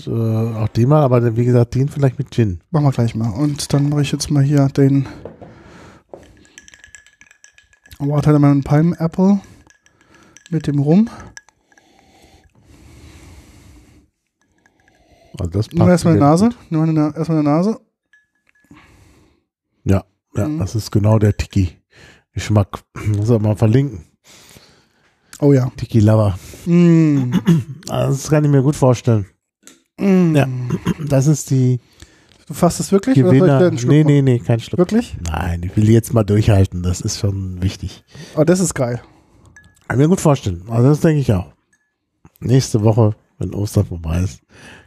äh, auch den mal, aber wie gesagt, den vielleicht mit Gin. Machen wir gleich mal. Und dann mache ich jetzt mal hier den Watermelon and Pineapple mit dem Rum. Also das Nimm erstmal die Nase. gut. Nimm erstmal eine Nase. Ja, ja, Mhm. das ist genau der Tiki-Geschmack. Muss er mal verlinken. Oh ja. Tiki Lover. Mm. Also Das kann ich mir gut vorstellen. Mm. Ja. Das ist die Du fasst es wirklich? Oder soll ich Gewinner. einen Schluck Nee, nee, nee, kein Schluck. Wirklich? Nein, ich will jetzt mal durchhalten. Das ist schon wichtig. Oh, das ist geil. Kann ich mir gut vorstellen. Also das denke ich auch. Nächste Woche, wenn Ostern vorbei ist,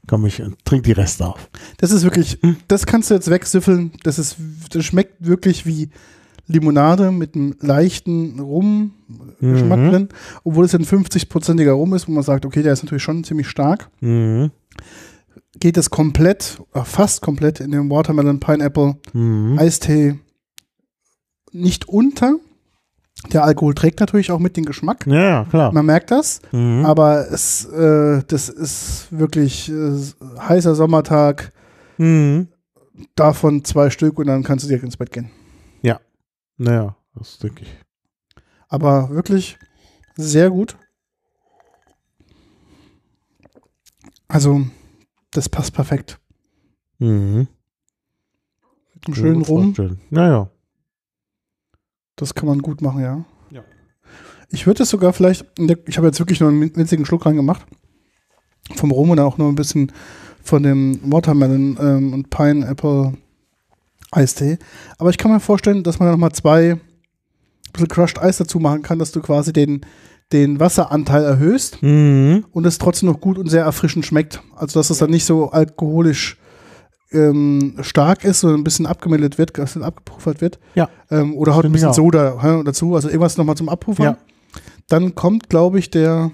komme ich und trinke die Reste auf. Das ist wirklich, das kannst du jetzt wegsüffeln. Das ist, das schmeckt wirklich wie Limonade mit einem leichten Rum-Geschmack Mhm. drin. Obwohl es ein 50-prozentiger Rum ist, wo man sagt, okay, der ist natürlich schon ziemlich stark. Mhm. Geht es komplett, äh, fast komplett in den Watermelon Pineapple Mhm. Eistee nicht unter. Der Alkohol trägt natürlich auch mit den Geschmack. Ja, ja, klar. Man merkt das. Mhm. Aber es, äh, das ist wirklich äh, heißer Sommertag. Mhm. Davon zwei Stück und dann kannst du direkt ins Bett gehen. Naja, das denke ich. Aber wirklich sehr gut. Also, das passt perfekt. Mhm. Einen schönen Rum, vorstellen. Ja, ja. das kann man gut machen, ja. Ja. Ich würde es sogar vielleicht, ich habe jetzt wirklich nur einen winzigen Schluck reingemacht. Vom Rum und auch nur ein bisschen von dem Watermelon ähm, und Pineapple Eistee. Aber ich kann mir vorstellen, dass man da nochmal zwei bisschen Crushed Eis dazu machen kann, dass du quasi den, den Wasseranteil erhöhst Mhm. und es trotzdem noch gut und sehr erfrischend schmeckt. Also dass es dann nicht so alkoholisch ähm, stark ist, sondern ein bisschen abgemildert wird, ein bisschen abgepuffert wird. Ja. Ähm, oder haut ein bisschen auch. Soda hä, dazu, also irgendwas nochmal zum Abpuffern. Ja. Dann kommt, glaube ich, der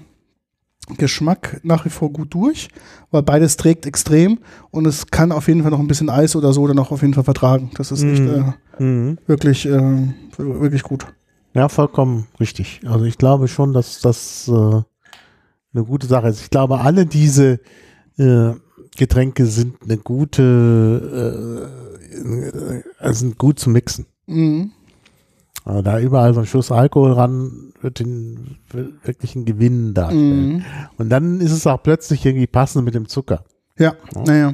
Geschmack nach wie vor gut durch, weil beides trägt extrem und es kann auf jeden Fall noch ein bisschen Eis oder so dann auch auf jeden Fall vertragen. Das ist echt Mhm. äh, Mhm. wirklich, äh, wirklich gut. Ja, vollkommen richtig. Also ich glaube schon, dass das äh, eine gute Sache ist. Ich glaube, alle diese äh, Getränke sind eine gute, äh, äh, sind gut zu mixen. Mhm. Also da überall so ein Schuss Alkohol ran wird den will wirklich einen Gewinn darstellen. Mhm. Und dann ist es auch plötzlich irgendwie passend mit dem Zucker. Ja, Ja. naja.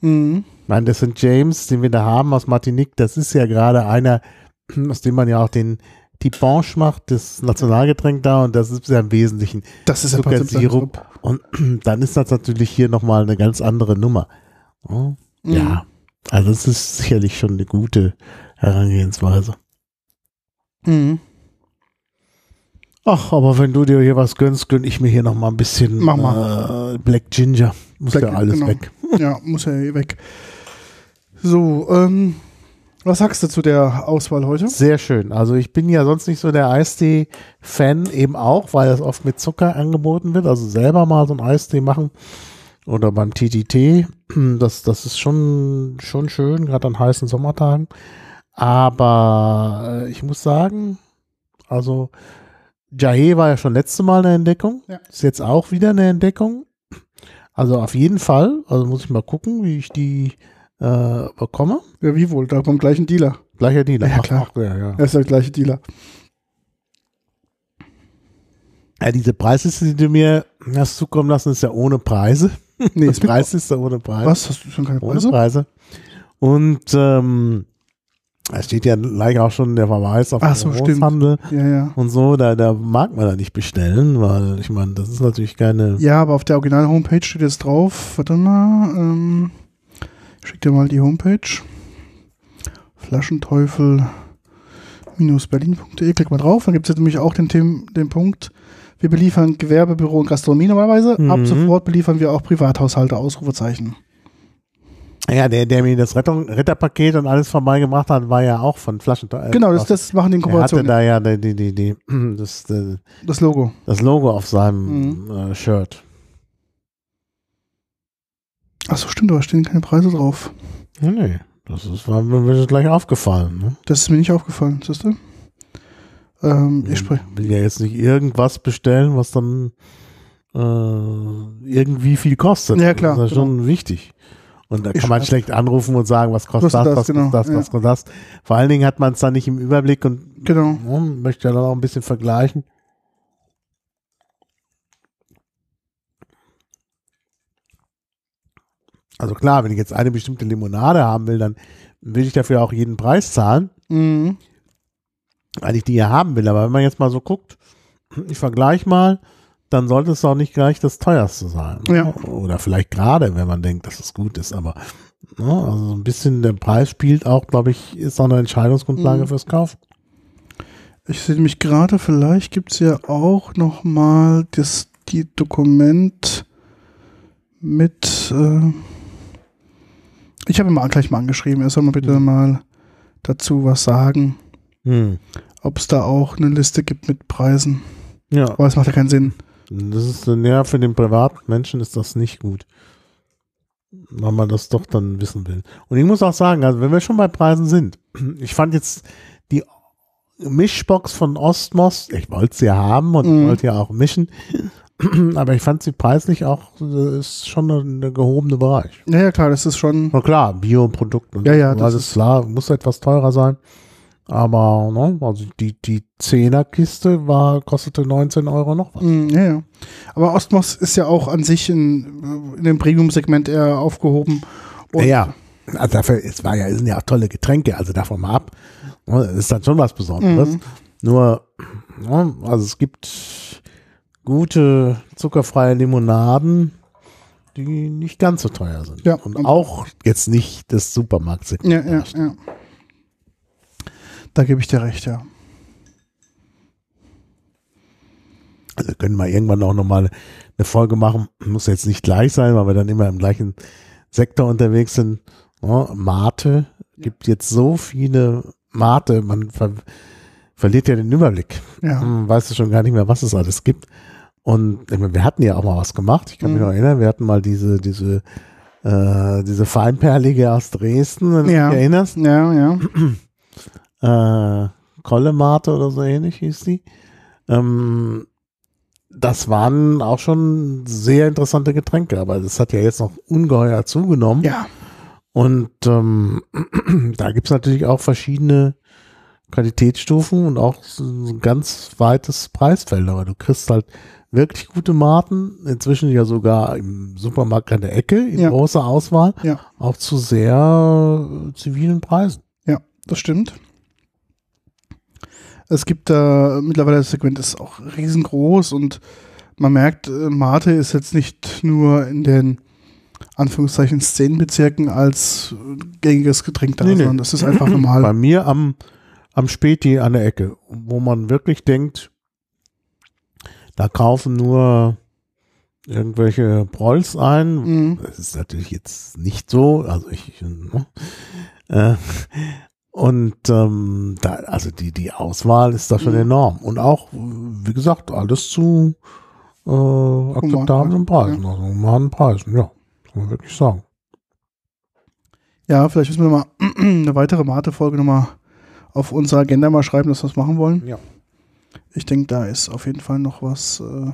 Mhm. Ich meine, das sind James, den wir da haben aus Martinique. Das ist ja gerade einer, aus dem man ja auch den Tipanche macht, das Nationalgetränk da. Und das ist ja im Wesentlichen Das ist ja Zuckersirup. Und dann ist das natürlich hier nochmal eine ganz andere Nummer. Ja, Mhm. Ja, also es ist sicherlich schon eine gute Herangehensweise. Mhm. Ach, aber wenn du dir hier was gönnst, gönn ich mir hier nochmal ein bisschen Mach mal. Äh, Black Ginger. Muss Black- ja alles genau. weg. Ja, muss ja eh weg. So, ähm, was sagst du zu der Auswahl heute? Sehr schön. Also ich bin ja sonst nicht so der Eistee-Fan, eben auch, weil das oft mit Zucker angeboten wird. Also selber mal so ein Eistee machen oder beim TTT, das, das ist schon, schon schön, gerade an heißen Sommertagen. Aber äh, ich muss sagen, also Jahe war ja schon letzte Mal eine Entdeckung, Ja. ist jetzt auch wieder eine Entdeckung. Also auf jeden Fall, also muss ich mal gucken, wie ich die äh, bekomme. Ja, wie wohl? Da beim gleichen Dealer. Gleicher Dealer. Ja, klar. Ach, ja, ja. Er ist der gleiche Dealer. Ja, diese Preisliste, die du mir hast zukommen lassen, ist ja ohne Preise. Nee, Die ist mit, Preisliste ohne Preise. was? Hast du schon keine Ohne Preise? Preise. Und ähm, da steht ja gleich auch schon der Verweis auf Ach den so. Großhandel Ja, ja. und so. Da, da mag man da nicht bestellen, weil ich meine, das ist natürlich keine. Ja, aber auf der Original-Homepage steht jetzt drauf, warte mal, ähm, ich schick dir mal die Homepage. Flaschenteufel-berlin.de, klick mal drauf, dann gibt es jetzt nämlich auch den, Them den Punkt, wir beliefern Gewerbebüro und Gastronomie normalerweise, ab Mhm. sofort beliefern wir auch Privathaushalte, Ausrufezeichen. Ja, der, der mir das Rettung, Retterpaket und alles vorbeigebracht hat, war ja auch von Flaschen. äh, Genau, das, das machen die in er hatte da ja die, die, die, die, das, äh, das Logo. das Logo auf seinem Mhm. äh, Shirt. Achso, stimmt, aber stehen keine Preise drauf. Ja, nee, das ist, war mir gleich aufgefallen. Ne? Das ist mir nicht aufgefallen, siehst du? Ähm, ich spreche. will ja jetzt nicht irgendwas bestellen, was dann äh, irgendwie viel kostet. Ja, klar, Das ist ja schon wichtig. Und da Ich kann man weiß. schlecht anrufen und sagen, was kostet das, das, was genau, kostet das, ja. was kostet das. Vor allen Dingen hat man es dann nicht im Überblick und Genau. ja, möchte ja dann auch ein bisschen vergleichen. Also klar, wenn ich jetzt eine bestimmte Limonade haben will, dann will ich dafür auch jeden Preis zahlen. Mhm. Weil ich die ja haben will. Aber wenn man jetzt mal so guckt, ich vergleiche mal, dann sollte es auch nicht gleich das teuerste sein. Ja. Oder vielleicht gerade, wenn man denkt, dass es gut ist. Aber ne, also so ein bisschen der Preis spielt auch, glaube ich, ist auch eine Entscheidungsgrundlage Mhm. fürs Kaufen. Ich sehe nämlich gerade, vielleicht gibt es ja auch noch mal das die Dokument mit. Äh ich habe ihn mal gleich mal angeschrieben. Er soll mal bitte Mhm. mal dazu was sagen, Hm. Ob es da auch eine Liste gibt mit Preisen. Ja, Aber es macht ja keinen Sinn. das ist ja für den privaten Menschen ist das nicht gut. Weil man das doch dann wissen will. Und ich muss auch sagen, also wenn wir schon bei Preisen sind, ich fand jetzt die Mischbox von Ostmos, ich wollte sie ja haben und Mhm. wollte ja auch mischen, aber ich fand sie preislich auch, äh, ist schon ein eine gehobene Bereich. Ja, ja, klar, das ist schon. Na klar, Bioprodukt und Ja, ja, das alles ist- klar, muss etwas teurer sein. Aber ne, also die, die 10er Kiste war, kostete 19 Euro noch was. Mm, ja, ja. Aber Ostmos ist ja auch an sich in, in dem Premium-Segment eher aufgehoben. Ja, also dafür, es war ja, es sind ja auch tolle Getränke, also davon mal ab. Ne, Das ist dann schon was Besonderes. Mhm. Nur, ne, also es gibt gute zuckerfreie Limonaden, die nicht ganz so teuer sind. Ja. Und auch jetzt nicht das Supermarktsegment. Ja, ja, ja. Da gebe ich dir recht, ja. Also wir können mal irgendwann auch nochmal eine Folge machen. Muss jetzt nicht gleich sein, weil wir dann immer im gleichen Sektor unterwegs sind. Ja, Mate gibt jetzt so viele Mate, man ver verliert ja den Überblick. Ja. Hm, Weißt du schon gar nicht mehr, was es alles gibt. Und meine, wir hatten ja auch mal was gemacht. Ich kann mich Mhm. noch erinnern, wir hatten mal diese, diese, äh, diese Feinperlige aus Dresden, wenn Ja. du dich erinnerst. Ja, ja. Äh, Kollemate oder so ähnlich hieß die. Ähm, das waren auch schon sehr interessante Getränke, aber das hat ja jetzt noch ungeheuer zugenommen. Ja. Und ähm, da gibt's natürlich auch verschiedene Qualitätsstufen und auch so ein ganz weites Preisfeld. Aber du kriegst halt wirklich gute Maten, inzwischen ja sogar im Supermarkt an der Ecke, in Ja. großer Auswahl, Ja. auch zu sehr äh, zivilen Preisen. Ja, das stimmt. Es gibt da mittlerweile das Segment ist auch riesengroß und man merkt, äh, Mate ist jetzt nicht nur in den Anführungszeichen Szenenbezirken als äh, gängiges Getränk da, Nee, nee. sondern das ist einfach normal. Bei mir am, am Späti an der Ecke, wo man wirklich denkt, da kaufen nur irgendwelche Prolls ein. Mhm. Das ist natürlich jetzt nicht so, also ich, ne? äh, und ähm, da, also die, die Auswahl ist da schon Mhm. enorm. Und auch, wie gesagt, alles zu äh, akzeptablen Preisen, also humanen Preisen, ja, kann man wirklich sagen. Ja, vielleicht müssen wir noch mal eine weitere Mate-Folge nochmal auf unsere Agenda mal schreiben, dass wir das machen wollen. Ja. Ich denke, da ist auf jeden Fall noch was äh,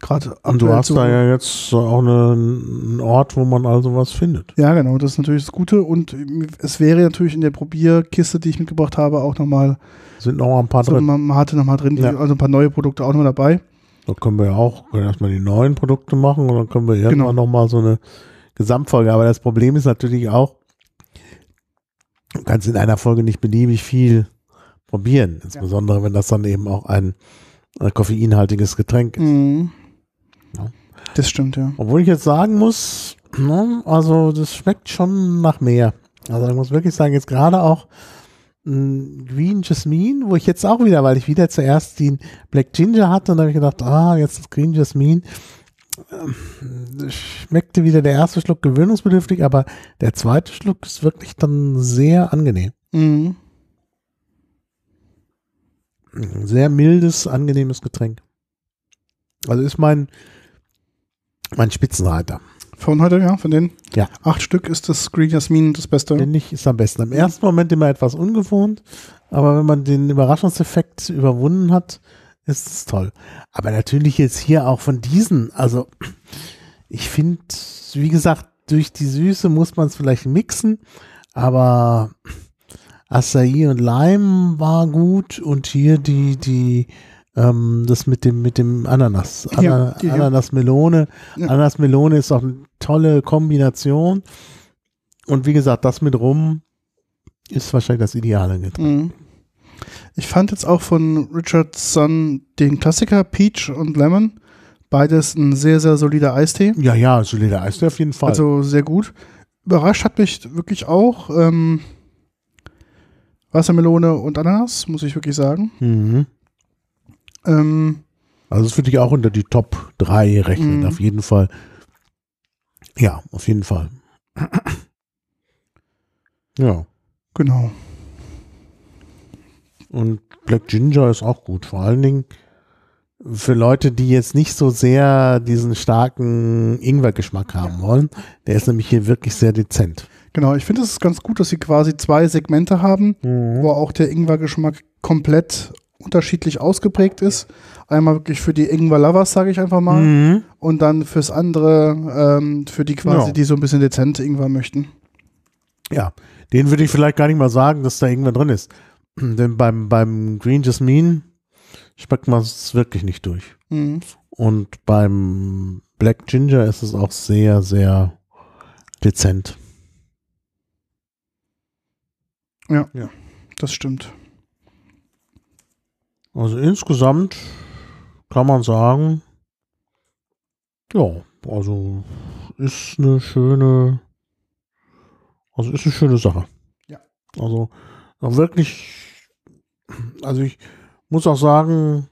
gerade Und du hast da ja jetzt auch eine, einen Ort, wo man also was findet. Ja, genau, das ist natürlich das Gute. Und es wäre natürlich in der Probierkiste, die ich mitgebracht habe, auch nochmal Sind noch ein paar so drin. eine Mate nochmal drin, Ja. also ein paar neue Produkte auch nochmal dabei. Da können wir ja auch können erstmal die neuen Produkte machen und dann können wir irgendwann Genau. noch mal so eine Gesamtfolge. Aber das Problem ist natürlich auch, du kannst in einer Folge nicht beliebig viel probieren. Insbesondere, wenn das dann eben auch ein äh, koffeinhaltiges Getränk ist. Mhm. Ja. Das stimmt, ja. Obwohl ich jetzt sagen muss, ne, also das schmeckt schon nach mehr. Also ich muss wirklich sagen, jetzt gerade auch mh, Green Jasmine, wo ich jetzt auch wieder, weil ich wieder zuerst den Black Ginger hatte und habe ich gedacht, ah, jetzt das Green Jasmine. Ähm, Schmeckte wieder der erste Schluck gewöhnungsbedürftig, aber der zweite Schluck ist wirklich dann sehr angenehm. Mhm. Ein Sehr mildes, angenehmes Getränk. Also ist mein, mein Spitzenreiter. Von heute, ja, von den Ja. acht Stück ist das Green Jasmin das Beste. Finde ich, ist am besten. Im ersten Moment immer etwas ungewohnt, aber wenn man den Überraschungseffekt überwunden hat, ist es toll. Aber natürlich jetzt hier auch von diesen, also ich finde, wie gesagt, durch die Süße muss man es vielleicht mixen, aber Acai und Lime war gut und hier die, die, ähm, das mit dem, mit dem Ananas, Ja, Ana, die- ja. Ananas-Melone. Ja. Ananas-Melone ist auch eine tolle Kombination. Und wie gesagt, das mit Rum ist wahrscheinlich das ideale Getränk. Mhm. Ich fand jetzt auch von Richardson den Klassiker Peach und Lemon. Beides ein sehr, sehr solider Eistee. Ja, ja, solider Eistee auf jeden Fall. Also sehr gut. Überrascht hat mich wirklich auch ähm, Wassermelone und Ananas, muss ich wirklich sagen. mhm. Ähm, also das würde ich auch unter die Top 3 rechnen, Mhm. auf jeden Fall. Ja, auf jeden Fall. ja. genau. Und Black Ginger ist auch gut. Vor allen Dingen für Leute, die jetzt nicht so sehr diesen starken Ingwer-Geschmack haben wollen. Der ist nämlich hier wirklich sehr dezent. Genau, ich finde es ist ganz gut, dass sie quasi zwei Segmente haben, wo auch der Ingwer-Geschmack komplett unterschiedlich ausgeprägt ist. Einmal wirklich für die Ingwer-Lovers, sage ich einfach mal, Mhm. und dann fürs andere, ähm, für die quasi, Ja. die so ein bisschen dezente Ingwer möchten. Ja, den würde ich vielleicht gar nicht mal sagen, dass da irgendwer drin ist. Denn beim, beim Green Jasmine schmeckt man es wirklich nicht durch. Mhm. Und beim Black Ginger ist es auch sehr, sehr dezent. Das stimmt. Also insgesamt kann man sagen, ja, also ist eine schöne, also ist eine schöne Sache. Ja. Also wirklich Also ich muss auch sagen,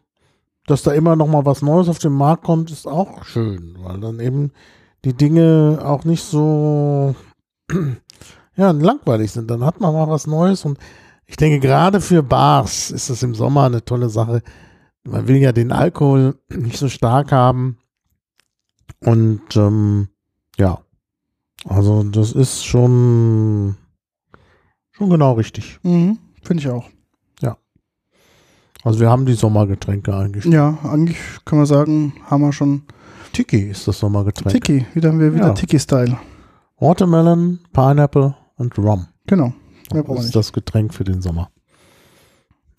dass da immer noch mal was Neues auf den Markt kommt, ist auch schön, weil dann eben die Dinge auch nicht so ja, langweilig sind. Dann hat man mal was Neues und ich denke, gerade für Bars ist das im Sommer eine tolle Sache. Man will ja den Alkohol nicht so stark haben. Und ähm, ja, also das ist schon, schon genau richtig. Mhm, Finde ich auch. Also wir haben die Sommergetränke eigentlich. Ja, eigentlich kann man sagen, haben wir schon Tiki ist das Sommergetränk. Tiki. Wieder haben wir wieder Ja. Tiki-Style. Watermelon, Pineapple und Rum. Genau. Mehr brauchen Das ist das Getränk für den Sommer.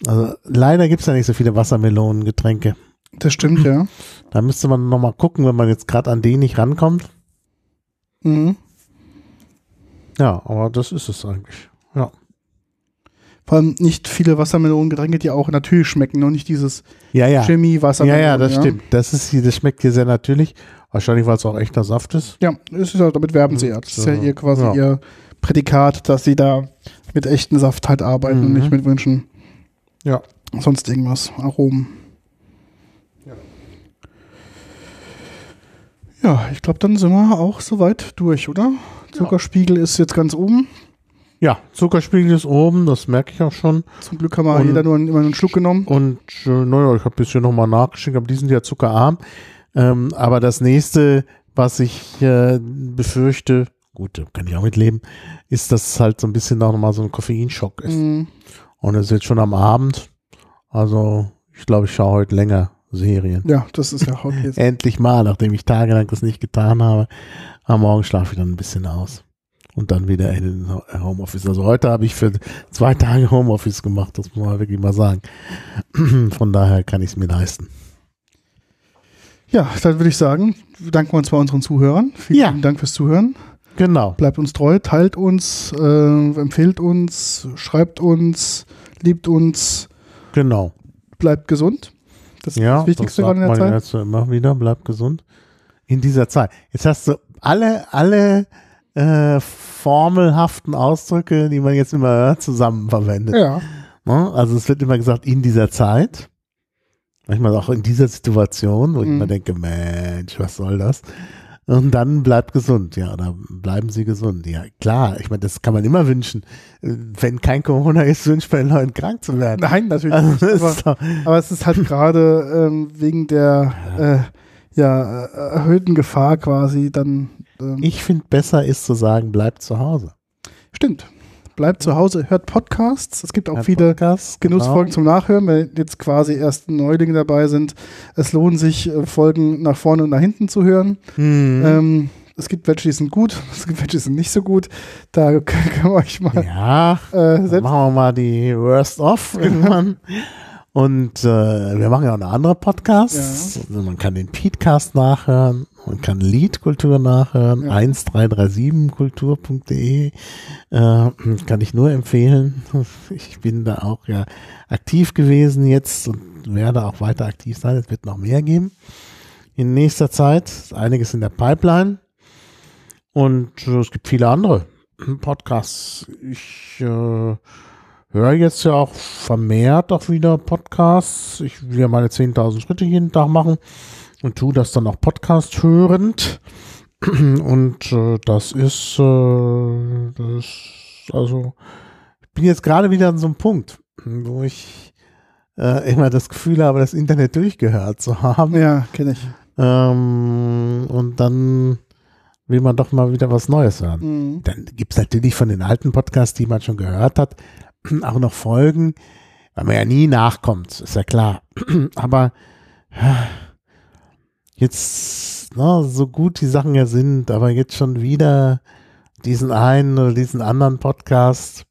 Also leider gibt es ja nicht so viele Wassermelonengetränke. Das stimmt, ja. Da müsste man nochmal gucken, wenn man jetzt gerade an den nicht rankommt. Mhm. Ja, aber das ist es eigentlich. Ja. Vor allem nicht viele Wassermelonengetränke, die auch natürlich schmecken und nicht dieses Ja, ja. Chemie Ja, Wassermelone. ja, das stimmt. Das ist hier, das schmeckt hier sehr natürlich. Wahrscheinlich, weil es auch echter Saft ist. Ja, das ist ja, damit werben sie ja. Das ist ja ihr quasi ja. ihr Prädikat, dass sie da mit echten Saft halt arbeiten und Mhm. nicht mit Wünschen. Ja. Sonst irgendwas. Aromen. Ja, ich glaube, dann sind wir auch soweit durch, oder? Zuckerspiegel ist jetzt ganz oben. Ja, Zuckerspiegel ist oben, das merke ich auch schon. Zum Glück haben wir Und- jeder nur einen, immer einen Schluck genommen. Und äh, naja, ich habe ein bisschen nochmal nachgeschickt, aber die sind ja zuckerarm. Ähm, aber das nächste, was ich äh, befürchte, gut, kann ich auch mitleben, ist, dass es halt so ein bisschen noch mal so ein Koffeinschock ist. Mhm. Und es ist jetzt schon am Abend. Also ich glaube, ich schaue heute länger Serien. Ja, das ist ja jetzt. Endlich mal, nachdem ich tagelang das nicht getan habe. Am Morgen schlafe ich dann ein bisschen aus. Und dann wieder in den Ho- Homeoffice. Also heute habe ich für zwei Tage Homeoffice gemacht, das muss man wirklich mal sagen. Von daher kann ich es mir leisten. Ja, dann würde ich sagen, danken wir uns bei unseren Zuhörern. Vielen Ja. lieben Dank fürs Zuhören. Genau. Bleibt uns treu, teilt uns, äh, empfiehlt uns, schreibt uns, liebt uns, Genau. bleibt gesund. Das ist Ja, das Wichtigste sagt gerade in der Zeit. jetzt immer wieder, bleib gesund. In dieser Zeit. Jetzt hast du alle, alle äh, formelhaften Ausdrücke, die man jetzt immer hört, zusammen verwendet. Ja, Ne? Also es wird immer gesagt, in dieser Zeit. Manchmal auch in dieser Situation, wo ich Mhm. immer denke, Mensch, was soll das? Und dann bleibt gesund, ja, oder bleiben Sie gesund. Ja, klar, ich meine, das kann man immer wünschen. Wenn kein Corona ist, wünscht man den Leuten krank zu werden. nein, natürlich Also, nicht. Aber, aber es ist halt gerade ähm, wegen der äh, ja, äh, erhöhten Gefahr quasi dann. Ähm, ich finde, besser ist zu sagen, bleibt zu Hause. Stimmt. Bleibt zu Hause, hört Podcasts. Es gibt auch Ein viele Podcast, Genussfolgen zum Nachhören, wenn jetzt quasi erst Neulinge dabei sind. Es lohnt sich, äh, Folgen nach vorne und nach hinten zu hören. Genau. Mhm. Ähm, es gibt welche, die sind gut, es gibt welche, die sind nicht so gut. Da können wir euch mal ja, äh, machen wir mal die Worst of irgendwann. Und äh, wir machen ja auch eine andere Podcasts. Also man kann den Petecast nachhören, man kann Liedkultur nachhören, Ja. 1337kultur.de äh, kann ich nur empfehlen. Ich bin da auch ja aktiv gewesen jetzt und werde auch weiter aktiv sein. Es wird noch mehr geben in nächster Zeit. Ist Einiges in der Pipeline. Und äh, es gibt viele andere Podcasts. Ich äh, höre jetzt ja auch vermehrt auch wieder Podcasts. Ich will ja meine 10.000 Schritte jeden Tag machen und tue das dann auch Podcast hörend. Und äh, das ist, äh, das, also, ich bin jetzt gerade wieder an so einem Punkt, wo ich äh, immer das Gefühl habe, das Internet durchgehört zu haben. Ja, kenne ich. Ähm, und dann will man doch mal wieder was Neues hören. Mhm. Dann gibt es natürlich von den alten Podcasts, die man schon gehört hat, auch noch Folgen, weil man ja nie nachkommt, ist ja klar. Aber ja, jetzt, na, so gut die Sachen ja sind, aber jetzt schon wieder diesen einen oder diesen anderen Podcast,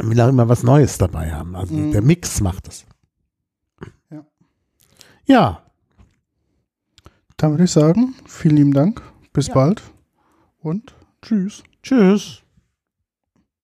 will auch immer was Neues dabei haben. Also Mhm. der Mix macht es. Ja. Ja, Dann würde ich sagen, vielen lieben Dank. Bis Ja. bald und tschüss. tschüss.